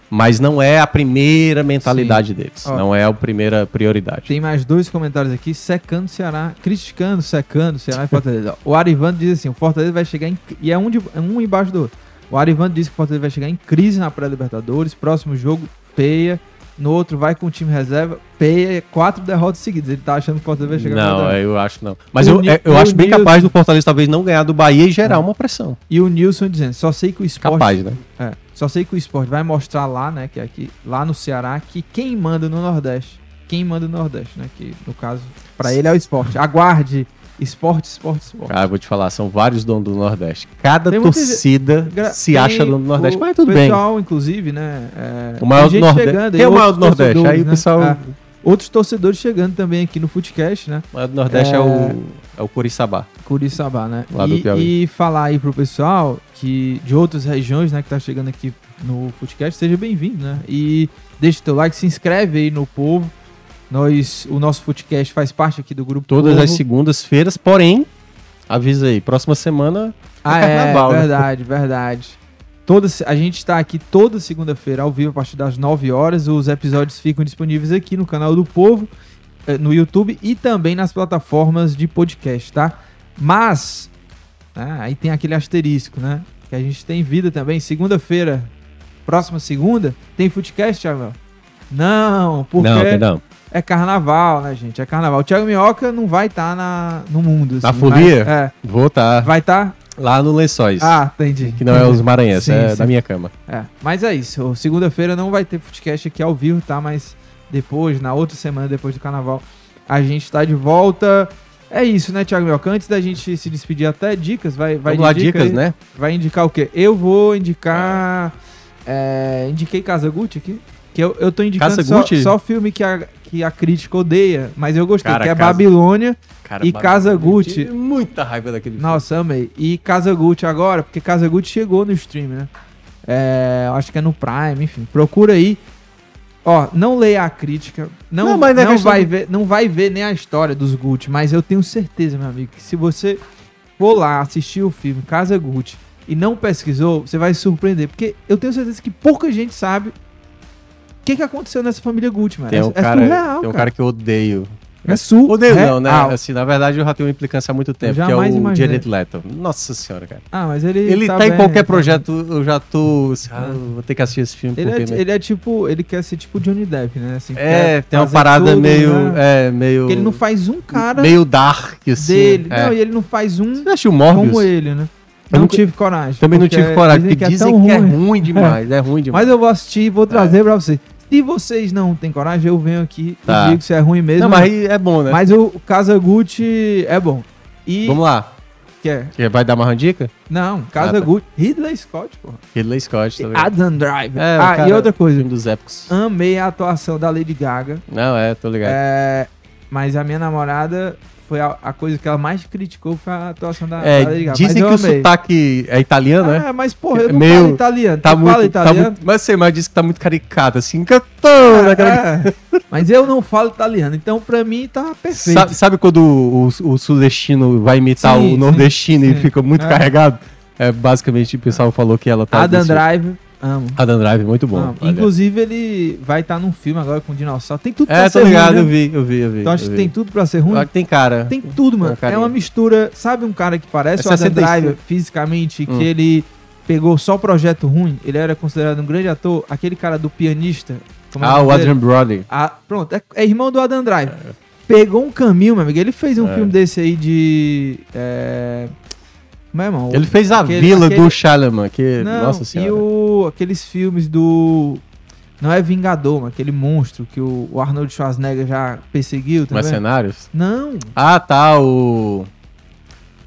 [SPEAKER 2] Mas não é a primeira mentalidade deles.
[SPEAKER 1] Ó.
[SPEAKER 2] Não é a primeira prioridade.
[SPEAKER 1] Tem mais dois comentários aqui, secando o Ceará, criticando, secando o Ceará e Fortaleza. o Arivando diz assim, o Fortaleza vai chegar em... E é um, de, é um embaixo do outro. O Arivando diz que o Fortaleza vai chegar em crise na pré-Libertadores, próximo jogo, peia. No outro vai com o time reserva, peia, quatro derrotas seguidas. Ele tá achando que o Fortaleza vai chegar
[SPEAKER 2] Não, é, eu acho não. Mas
[SPEAKER 1] O
[SPEAKER 2] eu, é, eu acho bem
[SPEAKER 1] Nilson-
[SPEAKER 2] capaz do Fortaleza talvez não ganhar do Bahia e gerar uma pressão.
[SPEAKER 1] E o Nilson dizendo, só sei que o esporte...
[SPEAKER 2] Capaz, né?
[SPEAKER 1] É, só sei que o esporte vai mostrar lá, né, que é aqui, lá no Ceará, que quem manda no Nordeste, quem manda no Nordeste, né, que no caso, pra ele é o esporte. Aguarde, esporte, esporte, esporte.
[SPEAKER 2] Cara, eu vou te falar, são vários donos do Nordeste. Cada
[SPEAKER 1] Tem muita
[SPEAKER 2] torcida
[SPEAKER 1] Gra-
[SPEAKER 2] se
[SPEAKER 1] tem
[SPEAKER 2] acha dono do Nordeste,
[SPEAKER 1] o
[SPEAKER 2] mas tudo bem.
[SPEAKER 1] pessoal, inclusive, né, é,
[SPEAKER 2] O maior do Nordeste. é o maior do Nordeste? Aí
[SPEAKER 1] torcedores,
[SPEAKER 2] o
[SPEAKER 1] né,
[SPEAKER 2] pessoal.
[SPEAKER 1] é, outros torcedores chegando também aqui no Footcast, né,
[SPEAKER 2] O maior do Nordeste é,
[SPEAKER 1] É.
[SPEAKER 2] o, é o Curiçaba.
[SPEAKER 1] Curiçaba, né?
[SPEAKER 2] Lá do
[SPEAKER 1] e,
[SPEAKER 2] Piauí.
[SPEAKER 1] e falar aí pro pessoal que de outras regiões, né, que tá chegando aqui no Footcast, seja bem-vindo, né? E deixa o teu like, se inscreve aí no Povo. Nós, o nosso Footcast faz parte aqui do grupo
[SPEAKER 2] Todas
[SPEAKER 1] Povo.
[SPEAKER 2] as segundas-feiras, porém, avisa aí, próxima semana
[SPEAKER 1] Ah,
[SPEAKER 2] é carnaval,
[SPEAKER 1] é,
[SPEAKER 2] né?
[SPEAKER 1] verdade, verdade. Toda, a gente tá aqui toda segunda-feira ao vivo a partir das 9 horas. Os episódios ficam disponíveis aqui no canal do Povo, eh, no YouTube e também nas plataformas de podcast, tá? Mas, né, aí tem aquele asterisco, né? Que a gente tem vida também. Segunda-feira, próxima segunda, tem Footcast, Thiago? Não, porque
[SPEAKER 2] Não, perdão.
[SPEAKER 1] é carnaval, né, gente? É carnaval. O Thiago Minhoca não vai estar na no mundo.
[SPEAKER 2] Na
[SPEAKER 1] assim,
[SPEAKER 2] folia?
[SPEAKER 1] mas- é,
[SPEAKER 2] Vou estar
[SPEAKER 1] vai estar
[SPEAKER 2] lá no Lençóis.
[SPEAKER 1] ah, entendi.
[SPEAKER 2] que não é os Maranhenses,
[SPEAKER 1] Sim,
[SPEAKER 2] é
[SPEAKER 1] sim.
[SPEAKER 2] da minha cama.
[SPEAKER 1] É, mas é isso. Segunda-feira não vai ter podcast aqui ao vivo, tá? Mas depois, na outra semana, depois do carnaval, a gente tá de volta. É isso, né, Thiago Melca? Antes da gente se despedir, até dicas, vai, vai
[SPEAKER 2] Vamos lá,
[SPEAKER 1] de dica
[SPEAKER 2] dicas, né?
[SPEAKER 1] Vai indicar o quê? Eu vou indicar. é, indiquei Casa Gucci aqui. Que eu, eu tô indicando
[SPEAKER 2] Casa
[SPEAKER 1] só,
[SPEAKER 2] Gucci?
[SPEAKER 1] só filme que a, que a crítica odeia, mas eu gostei,
[SPEAKER 2] Cara,
[SPEAKER 1] que é
[SPEAKER 2] Casa-
[SPEAKER 1] Babilônia.
[SPEAKER 2] Cara,
[SPEAKER 1] E Casa Gucci.
[SPEAKER 2] tive Muita raiva daquele
[SPEAKER 1] Nossa, amei. E Casa Gucci agora, porque Casa Gucci chegou no stream, né? É, acho que é no Prime, enfim. Procura aí. Ó, não leia a crítica. Não,
[SPEAKER 2] Não,
[SPEAKER 1] não,
[SPEAKER 2] mas não é questão
[SPEAKER 1] vai
[SPEAKER 2] de-
[SPEAKER 1] ver, não vai ver nem a história dos Gucci, mas eu tenho certeza, meu amigo, que se você for lá assistir o filme Casa Gucci e não pesquisou, você vai se surpreender. Porque eu tenho certeza que pouca gente sabe o que, que aconteceu nessa família Gucci, mano.
[SPEAKER 2] Tem um,
[SPEAKER 1] é, é
[SPEAKER 2] cara,
[SPEAKER 1] surreal,
[SPEAKER 2] tem um
[SPEAKER 1] cara.
[SPEAKER 2] cara que eu odeio.
[SPEAKER 1] É su
[SPEAKER 2] Odeio não, né?
[SPEAKER 1] real.
[SPEAKER 2] Assim, na verdade, eu já tenho uma implicância há muito tempo, que é o
[SPEAKER 1] imaginei.
[SPEAKER 2] Jared Leto. Nossa senhora, cara.
[SPEAKER 1] Ah, mas ele
[SPEAKER 2] Ele tá,
[SPEAKER 1] tá
[SPEAKER 2] em
[SPEAKER 1] bem,
[SPEAKER 2] qualquer
[SPEAKER 1] tá
[SPEAKER 2] projeto, eu já tô... assim, ah, vou ter que assistir esse filme.
[SPEAKER 1] Ele
[SPEAKER 2] porque
[SPEAKER 1] é, ele é tipo, ele quer ser tipo Johnny Depp, né? Assim,
[SPEAKER 2] É, tem uma parada
[SPEAKER 1] tudo,
[SPEAKER 2] meio...
[SPEAKER 1] né?
[SPEAKER 2] É, meio...
[SPEAKER 1] Porque ele não faz um cara
[SPEAKER 2] Meio dark, assim.
[SPEAKER 1] dele.
[SPEAKER 2] É.
[SPEAKER 1] Não, e ele não faz um
[SPEAKER 2] Você assistiu Morbius?
[SPEAKER 1] como ele, né?
[SPEAKER 2] Eu
[SPEAKER 1] não
[SPEAKER 2] nunca-
[SPEAKER 1] tive coragem.
[SPEAKER 2] Também não tive coragem, porque
[SPEAKER 1] é
[SPEAKER 2] dizem que é
[SPEAKER 1] ruim.
[SPEAKER 2] ruim demais, é ruim demais.
[SPEAKER 1] Mas eu vou assistir e vou trazer pra vocês. Se vocês não têm coragem, eu venho aqui
[SPEAKER 2] Tá.
[SPEAKER 1] e digo se é ruim mesmo.
[SPEAKER 2] Não, mas aí é bom, né?
[SPEAKER 1] Mas o Casa Gucci é bom. E
[SPEAKER 2] Vamos lá.
[SPEAKER 1] quer?
[SPEAKER 2] Quer- Vai dar mais uma dica?
[SPEAKER 1] Não, Casa
[SPEAKER 2] Ah, tá.
[SPEAKER 1] Gucci, Ridley Scott, porra.
[SPEAKER 2] Ridley Scott também.
[SPEAKER 1] Adam Driver.
[SPEAKER 2] É,
[SPEAKER 1] ah,
[SPEAKER 2] cara-
[SPEAKER 1] e outra coisa.
[SPEAKER 2] Filme dos épicos.
[SPEAKER 1] Amei a atuação da Lady Gaga.
[SPEAKER 2] Não, é, tô ligado.
[SPEAKER 1] É, mas a minha namorada foi a, a coisa que ela mais criticou foi a atuação da,
[SPEAKER 2] É,
[SPEAKER 1] da Lady Gaga.
[SPEAKER 2] dizem que
[SPEAKER 1] mas
[SPEAKER 2] o
[SPEAKER 1] amei.
[SPEAKER 2] sotaque é italiano, né?
[SPEAKER 1] É, mas porra, eu não
[SPEAKER 2] Meio-
[SPEAKER 1] falo italiano.
[SPEAKER 2] Tá
[SPEAKER 1] fala
[SPEAKER 2] muito, tá
[SPEAKER 1] italiano?
[SPEAKER 2] muito. Mas sei, mas diz que tá muito caricato, assim. Eu tô naquela-
[SPEAKER 1] É, mas eu não falo italiano, então pra mim tá perfeito.
[SPEAKER 2] Sabe, sabe quando o, o, o sudestino vai imitar
[SPEAKER 1] Sim,
[SPEAKER 2] o nordestino
[SPEAKER 1] sim,
[SPEAKER 2] e
[SPEAKER 1] sim.
[SPEAKER 2] fica muito
[SPEAKER 1] É.
[SPEAKER 2] carregado? É, basicamente, o pessoal falou que ela tá.
[SPEAKER 1] Adam Driver, amo.
[SPEAKER 2] Adam Drive, muito bom.
[SPEAKER 1] amo. Inclusive, ele vai estar num filme agora com dinossauro. Tem tudo pra
[SPEAKER 2] É,
[SPEAKER 1] ser
[SPEAKER 2] tô ligado,
[SPEAKER 1] ruim,
[SPEAKER 2] eu
[SPEAKER 1] né?
[SPEAKER 2] vi, eu vi, eu vi.
[SPEAKER 1] Então acho que tem tudo pra ser ruim.
[SPEAKER 2] Tem cara.
[SPEAKER 1] Tem tudo, mano.
[SPEAKER 2] Uma carinha.
[SPEAKER 1] É uma mistura. Sabe um cara que parece
[SPEAKER 2] É
[SPEAKER 1] o Adam
[SPEAKER 2] 65.
[SPEAKER 1] Driver fisicamente,
[SPEAKER 2] Hum.
[SPEAKER 1] que ele pegou só projeto ruim? Ele era considerado um grande ator. Aquele cara do pianista. é
[SPEAKER 2] Ah, o? Adrian Brody.
[SPEAKER 1] Ah, pronto, é, é irmão do Adam Driver. Pegou um caminho, meu amigo. Ele fez um
[SPEAKER 2] É.
[SPEAKER 1] filme desse aí de. É, irmão?
[SPEAKER 2] Ele fez a
[SPEAKER 1] aquele-
[SPEAKER 2] vila
[SPEAKER 1] aquele-
[SPEAKER 2] do Shalaman, que.
[SPEAKER 1] Não,
[SPEAKER 2] Nossa
[SPEAKER 1] e
[SPEAKER 2] senhora.
[SPEAKER 1] o, aqueles filmes do. Não é Vingador, mas aquele monstro que o, o Arnold Schwarzenegger já perseguiu, tá?
[SPEAKER 2] Mercenários?
[SPEAKER 1] Não.
[SPEAKER 2] Ah, tá, o.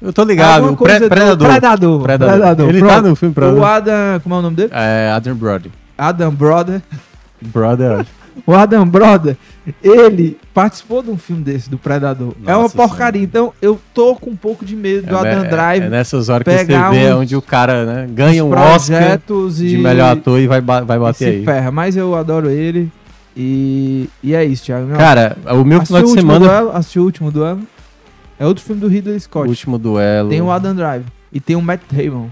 [SPEAKER 2] Eu tô ligado, o Pre- Predador.
[SPEAKER 1] Predador.
[SPEAKER 2] Predador.
[SPEAKER 1] Predador.
[SPEAKER 2] Ele tá
[SPEAKER 1] Pronto.
[SPEAKER 2] no filme
[SPEAKER 1] O
[SPEAKER 2] Predador.
[SPEAKER 1] Adam, como é o nome dele?
[SPEAKER 2] É, Adam Brody.
[SPEAKER 1] Adam Brother.
[SPEAKER 2] Brother.
[SPEAKER 1] O Adam Brother, ele participou de um filme desse, do Predador. é uma
[SPEAKER 2] Nossa
[SPEAKER 1] porcaria. Então, eu tô com um pouco de medo do Adam
[SPEAKER 2] é,
[SPEAKER 1] Drive.
[SPEAKER 2] é nessas horas que você vê
[SPEAKER 1] uns-
[SPEAKER 2] onde o cara né, ganha um Oscar
[SPEAKER 1] projetos
[SPEAKER 2] de
[SPEAKER 1] e,
[SPEAKER 2] melhor ator e vai, vai
[SPEAKER 1] e
[SPEAKER 2] bater aí.
[SPEAKER 1] ferra. Mas eu adoro ele. E, e é isso, Thiago. Não,
[SPEAKER 2] Cara, o meu final de
[SPEAKER 1] o último
[SPEAKER 2] semana.
[SPEAKER 1] duelo? Assistiu o último duelo? É outro filme do Ridley
[SPEAKER 2] O
[SPEAKER 1] Scott.
[SPEAKER 2] último duelo.
[SPEAKER 1] Tem o Adam Drive. E tem o Matt Damon.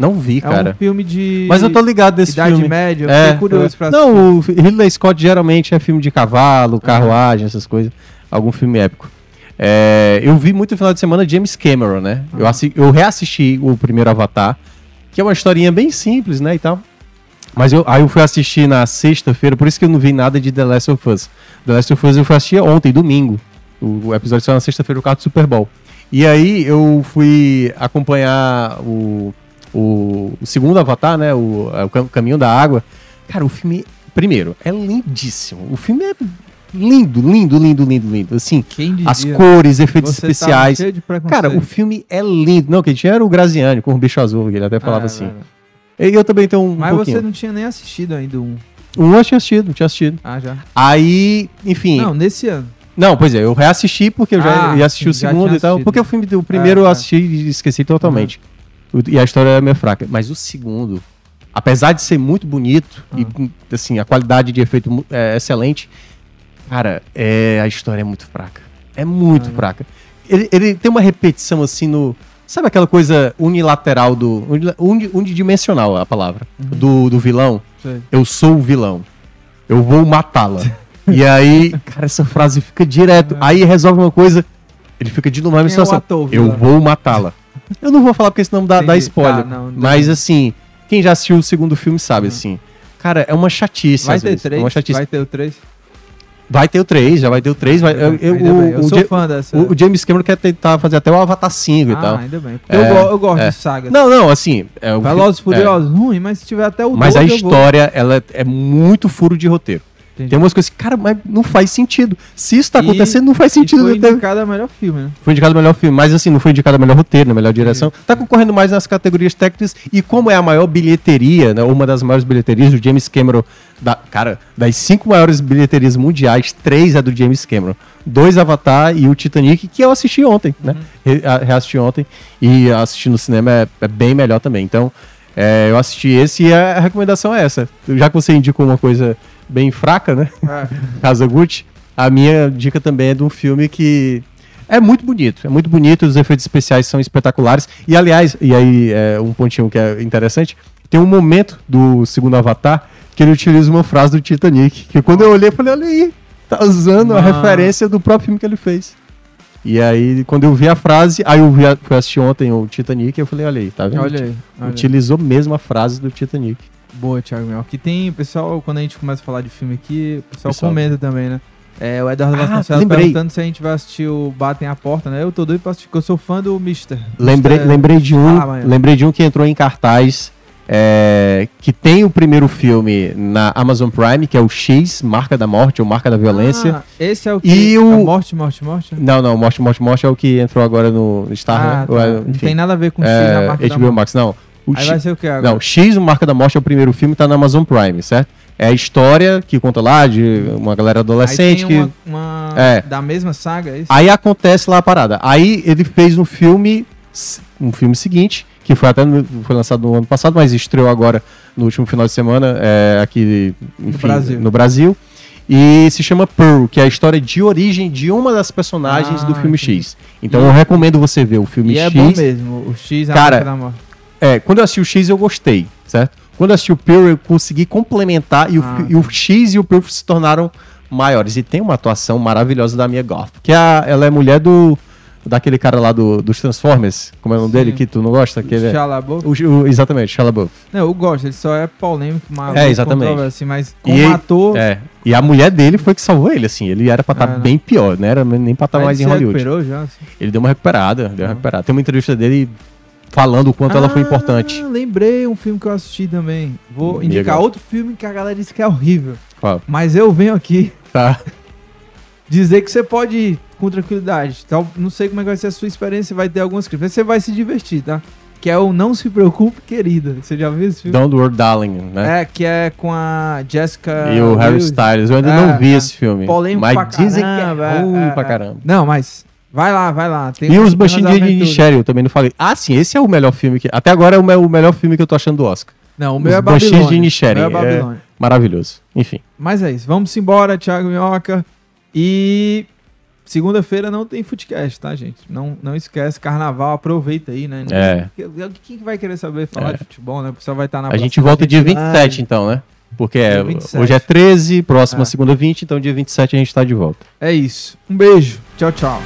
[SPEAKER 2] Não vi,
[SPEAKER 1] É
[SPEAKER 2] cara.
[SPEAKER 1] um filme de
[SPEAKER 2] Mas eu tô ligado desse
[SPEAKER 1] Idade
[SPEAKER 2] filme.
[SPEAKER 1] Média. Eu
[SPEAKER 2] É,
[SPEAKER 1] fiquei curioso
[SPEAKER 2] é.
[SPEAKER 1] pra.
[SPEAKER 2] Não, o Ridley Scott geralmente é filme de cavalo, carruagem, essas coisas. Algum filme épico. É, eu vi muito no final de semana James Cameron, né? Eu, assi- eu reassisti o primeiro Avatar, que é uma historinha bem simples, né, e tal. Mas eu, aí eu fui assistir na sexta-feira, por isso que eu não vi nada de The Last of Us. The Last of Us eu fui assistir ontem, domingo. O, o episódio saiu na sexta-feira, o carro do Super Bowl. E aí eu fui acompanhar o, o, o segundo Avatar, né? O, é o Cam- Caminho da Água. Cara, o filme, primeiro, é lindíssimo. O filme é lindo, lindo, lindo, lindo, lindo. Assim, as cores, efeitos
[SPEAKER 1] Você tá
[SPEAKER 2] especiais.
[SPEAKER 1] preconceito.
[SPEAKER 2] Cara, o filme é lindo. Não, quem tinha era o Graziani com o bicho azul, ele até falava
[SPEAKER 1] Ah,
[SPEAKER 2] assim. E eu também tenho um
[SPEAKER 1] Mas
[SPEAKER 2] pouquinho.
[SPEAKER 1] você não tinha nem assistido ainda um.
[SPEAKER 2] Um eu tinha assistido, não tinha assistido.
[SPEAKER 1] Ah, já.
[SPEAKER 2] Aí, enfim.
[SPEAKER 1] Não,
[SPEAKER 2] Não,
[SPEAKER 1] nesse ano.
[SPEAKER 2] pois é, eu reassisti porque eu já
[SPEAKER 1] Ah,
[SPEAKER 2] ia assistir o segundo e tal.
[SPEAKER 1] assistido.
[SPEAKER 2] Porque o filme do primeiro
[SPEAKER 1] É,
[SPEAKER 2] eu
[SPEAKER 1] é.
[SPEAKER 2] assisti e esqueci totalmente. O- E a história é meio fraca. Mas o segundo, apesar de ser muito bonito e
[SPEAKER 1] Ah.
[SPEAKER 2] com, assim, a qualidade de efeito é excelente, cara, é, a história é muito fraca. É muito
[SPEAKER 1] Ah,
[SPEAKER 2] fraca. Ele, ele tem uma repetição assim no. Sabe aquela coisa unilateral do. uni- uni- Unidimensional a palavra.
[SPEAKER 1] Uhum.
[SPEAKER 2] Do, do vilão?
[SPEAKER 1] Sei.
[SPEAKER 2] Eu sou o vilão. Eu vou matá-la. e aí, cara, essa frase fica direto. Aí resolve uma coisa. Ele fica de novo na mesma
[SPEAKER 1] é
[SPEAKER 2] situação.
[SPEAKER 1] ator,
[SPEAKER 2] Eu vou matá-la. Eu não vou falar porque senão dá, dá spoiler.
[SPEAKER 1] Tá, não,
[SPEAKER 2] mas assim, quem já assistiu o segundo filme sabe, assim. Cara, é uma chatice.
[SPEAKER 1] Vai ter três?
[SPEAKER 2] É uma chatice.
[SPEAKER 1] Vai ter o três?
[SPEAKER 2] Vai ter o 3, já vai ter o 3. Vai, eu, eu- o.
[SPEAKER 1] Eu
[SPEAKER 2] o
[SPEAKER 1] sou
[SPEAKER 2] Ja-
[SPEAKER 1] fã dessa.
[SPEAKER 2] o- o James Cameron quer tentar fazer até o Avatar 5 e
[SPEAKER 1] ah,
[SPEAKER 2] tal.
[SPEAKER 1] ainda bem.
[SPEAKER 2] É,
[SPEAKER 1] eu, eu gosto
[SPEAKER 2] é.
[SPEAKER 1] de sagas.
[SPEAKER 2] Não, não, assim. É, o
[SPEAKER 1] Velozes e
[SPEAKER 2] é.
[SPEAKER 1] Furiosos, ruim, mas se tiver até o
[SPEAKER 2] Mas a
[SPEAKER 1] 12, eu vou.
[SPEAKER 2] história, ela é- é muito furo de roteiro.
[SPEAKER 1] Entendi.
[SPEAKER 2] Tem umas coisas que, cara, mas não faz sentido. Se isso tá
[SPEAKER 1] E-
[SPEAKER 2] acontecendo, não faz
[SPEAKER 1] E
[SPEAKER 2] sentido.
[SPEAKER 1] foi indicado a melhor filme, né?
[SPEAKER 2] Foi indicado o melhor filme, mas assim, não foi indicado o melhor roteiro, a melhor direção. Tá concorrendo mais nas categorias técnicas. E como é a maior bilheteria, né, uma das maiores bilheterias, o James Cameron, da, cara, das cinco maiores bilheterias mundiais, três é do James Cameron. Dois Avatar e o Titanic, que eu assisti ontem, né? Re- a- reassisti ontem. E assistir no cinema é, é bem melhor também. Então, é, eu assisti esse e a recomendação é essa. Já que você indicou uma coisa bem fraca, né?
[SPEAKER 1] É.
[SPEAKER 2] A minha dica também é de um filme que é muito bonito, é muito bonito, os efeitos especiais são espetaculares. E aliás, e aí é um pontinho que é interessante, tem um momento do segundo Avatar que ele utiliza uma frase do Titanic, que quando eu olhei, eu falei, olha aí, tá usando a
[SPEAKER 1] Mano.
[SPEAKER 2] referência do próprio filme que ele fez. E aí, quando eu vi a frase, aí eu vi a- fui assistir ontem o Titanic, eu falei, olha aí, tá vendo?
[SPEAKER 1] Olha aí. olha aí.
[SPEAKER 2] Utilizou mesmo a frase do Titanic.
[SPEAKER 1] Boa, Thiago Mel. Aqui tem, pessoal, quando a gente começa a falar de filme aqui, o pessoal,
[SPEAKER 2] Pessoal.
[SPEAKER 1] comenta também, né? É, o Eduardo
[SPEAKER 2] Ah,
[SPEAKER 1] Vasconcelos
[SPEAKER 2] lembrei.
[SPEAKER 1] perguntando se a gente vai assistir o Batem a Porta, né? Eu tô doido pra assistir, porque eu sou fã do Mister.
[SPEAKER 2] Lembrei,
[SPEAKER 1] Mister-
[SPEAKER 2] lembrei de um,
[SPEAKER 1] Ah,
[SPEAKER 2] lembrei de um que entrou em cartaz, é, que tem o primeiro filme na Amazon Prime, que é o X, Marca da Morte ou Marca da Violência.
[SPEAKER 1] Ah, esse é o que...
[SPEAKER 2] E
[SPEAKER 1] é
[SPEAKER 2] o-
[SPEAKER 1] Morte, Morte, Morte?
[SPEAKER 2] Não, não, Morte, Morte, Morte é o que entrou agora no Star,
[SPEAKER 1] ah,
[SPEAKER 2] né?
[SPEAKER 1] tá.
[SPEAKER 2] É,
[SPEAKER 1] Não tem nada a ver com o X
[SPEAKER 2] é,
[SPEAKER 1] na marca da
[SPEAKER 2] HBO
[SPEAKER 1] morte.
[SPEAKER 2] Max, não. O
[SPEAKER 1] Aí
[SPEAKER 2] X-
[SPEAKER 1] vai ser o que agora?
[SPEAKER 2] não, X, o Marca da Morte é o primeiro filme, tá na Amazon Prime, certo? É a história que conta lá de uma galera adolescente
[SPEAKER 1] Aí
[SPEAKER 2] que...
[SPEAKER 1] tem uma, uma
[SPEAKER 2] É.
[SPEAKER 1] da mesma saga, é isso?
[SPEAKER 2] Aí acontece lá a parada. Aí ele fez um filme, um filme seguinte, que foi até no- foi lançado no ano passado, mas estreou agora no último final de semana é, aqui enfim,
[SPEAKER 1] Brasil.
[SPEAKER 2] no Brasil. E se chama Pearl, que é a história de origem de uma das personagens
[SPEAKER 1] Ah,
[SPEAKER 2] do filme
[SPEAKER 1] entendi.
[SPEAKER 2] X. Então
[SPEAKER 1] E-
[SPEAKER 2] eu recomendo você ver o filme
[SPEAKER 1] E
[SPEAKER 2] X.
[SPEAKER 1] é bom mesmo, o X a
[SPEAKER 2] Cara,
[SPEAKER 1] marca da morte.
[SPEAKER 2] É, quando eu assisti o X eu gostei, certo? Quando eu assisti o Pearl eu consegui complementar e o,
[SPEAKER 1] Ah,
[SPEAKER 2] fi- e o X e o Pearl se tornaram maiores. E tem uma atuação maravilhosa da Mia Goth, que é a- ela é mulher do daquele cara lá do, dos Transformers, como é o nome
[SPEAKER 1] Sim.
[SPEAKER 2] dele, que tu não gosta? Que ele é-
[SPEAKER 1] Shia
[SPEAKER 2] o, o, exatamente, Shia LaBeouf.
[SPEAKER 1] Não, eu gosto, ele só é polêmico, mas
[SPEAKER 2] É, exatamente.
[SPEAKER 1] Assim, mas como
[SPEAKER 2] E ele-
[SPEAKER 1] ator,
[SPEAKER 2] É. E a mulher dele foi que salvou ele, assim. Ele era pra estar
[SPEAKER 1] Ah, não.
[SPEAKER 2] bem pior, né? Era nem pra estar
[SPEAKER 1] aí
[SPEAKER 2] mais em
[SPEAKER 1] ele
[SPEAKER 2] Hollywood.
[SPEAKER 1] recuperou já, assim.
[SPEAKER 2] Ele deu uma recuperada, deu uma recuperada. Tem uma entrevista dele falando o quanto ela foi
[SPEAKER 1] Ah,
[SPEAKER 2] importante.
[SPEAKER 1] Lembrei um filme que eu assisti também. Vou
[SPEAKER 2] Hum,
[SPEAKER 1] indicar outro filme que a galera disse que é horrível.
[SPEAKER 2] Qual?
[SPEAKER 1] Mas eu venho aqui
[SPEAKER 2] Tá.
[SPEAKER 1] dizer que você pode ir com tranquilidade. Não sei como é que vai ser a sua experiência, vai ter algumas críticas. Você vai se divertir, tá? Que é o Não Se Preocupe, Querida. Você já viu esse filme?
[SPEAKER 2] Don't Worry Darling, né?
[SPEAKER 1] É, que é com a Jessica...
[SPEAKER 2] e o Harry. Styles. Eu ainda
[SPEAKER 1] É,
[SPEAKER 2] não vi
[SPEAKER 1] é.
[SPEAKER 2] esse filme.
[SPEAKER 1] Polêmico
[SPEAKER 2] mas
[SPEAKER 1] pra
[SPEAKER 2] dizem
[SPEAKER 1] caramba,
[SPEAKER 2] que é ruim
[SPEAKER 1] é,
[SPEAKER 2] pra
[SPEAKER 1] é.
[SPEAKER 2] caramba.
[SPEAKER 1] Não, mas vai lá, vai lá. Tem
[SPEAKER 2] E os
[SPEAKER 1] umas
[SPEAKER 2] de
[SPEAKER 1] aventuras.
[SPEAKER 2] Nichelle, eu também não falei. Ah, sim, esse é o melhor filme que. Até agora é o, me- o melhor filme que eu tô achando do Oscar.
[SPEAKER 1] Não, o meu
[SPEAKER 2] Os
[SPEAKER 1] é Babilônia.
[SPEAKER 2] de
[SPEAKER 1] meu é
[SPEAKER 2] é-. Maravilhoso. Enfim.
[SPEAKER 1] Mas é isso. Vamos embora, Thiago Minhoca. E segunda-feira não tem Footcast, tá, gente? Não, não esquece, carnaval, aproveita aí, né?
[SPEAKER 2] É.
[SPEAKER 1] Quem que vai querer saber falar
[SPEAKER 2] É.
[SPEAKER 1] de futebol, né? O pessoal vai estar na
[SPEAKER 2] a gente volta dia
[SPEAKER 1] Live.
[SPEAKER 2] 27, então, né? Porque é-
[SPEAKER 1] Dia 27.
[SPEAKER 2] hoje é 13, próxima
[SPEAKER 1] É.
[SPEAKER 2] segunda 20, então dia 27 a gente tá de volta.
[SPEAKER 1] É isso. Um beijo. Tchau, tchau.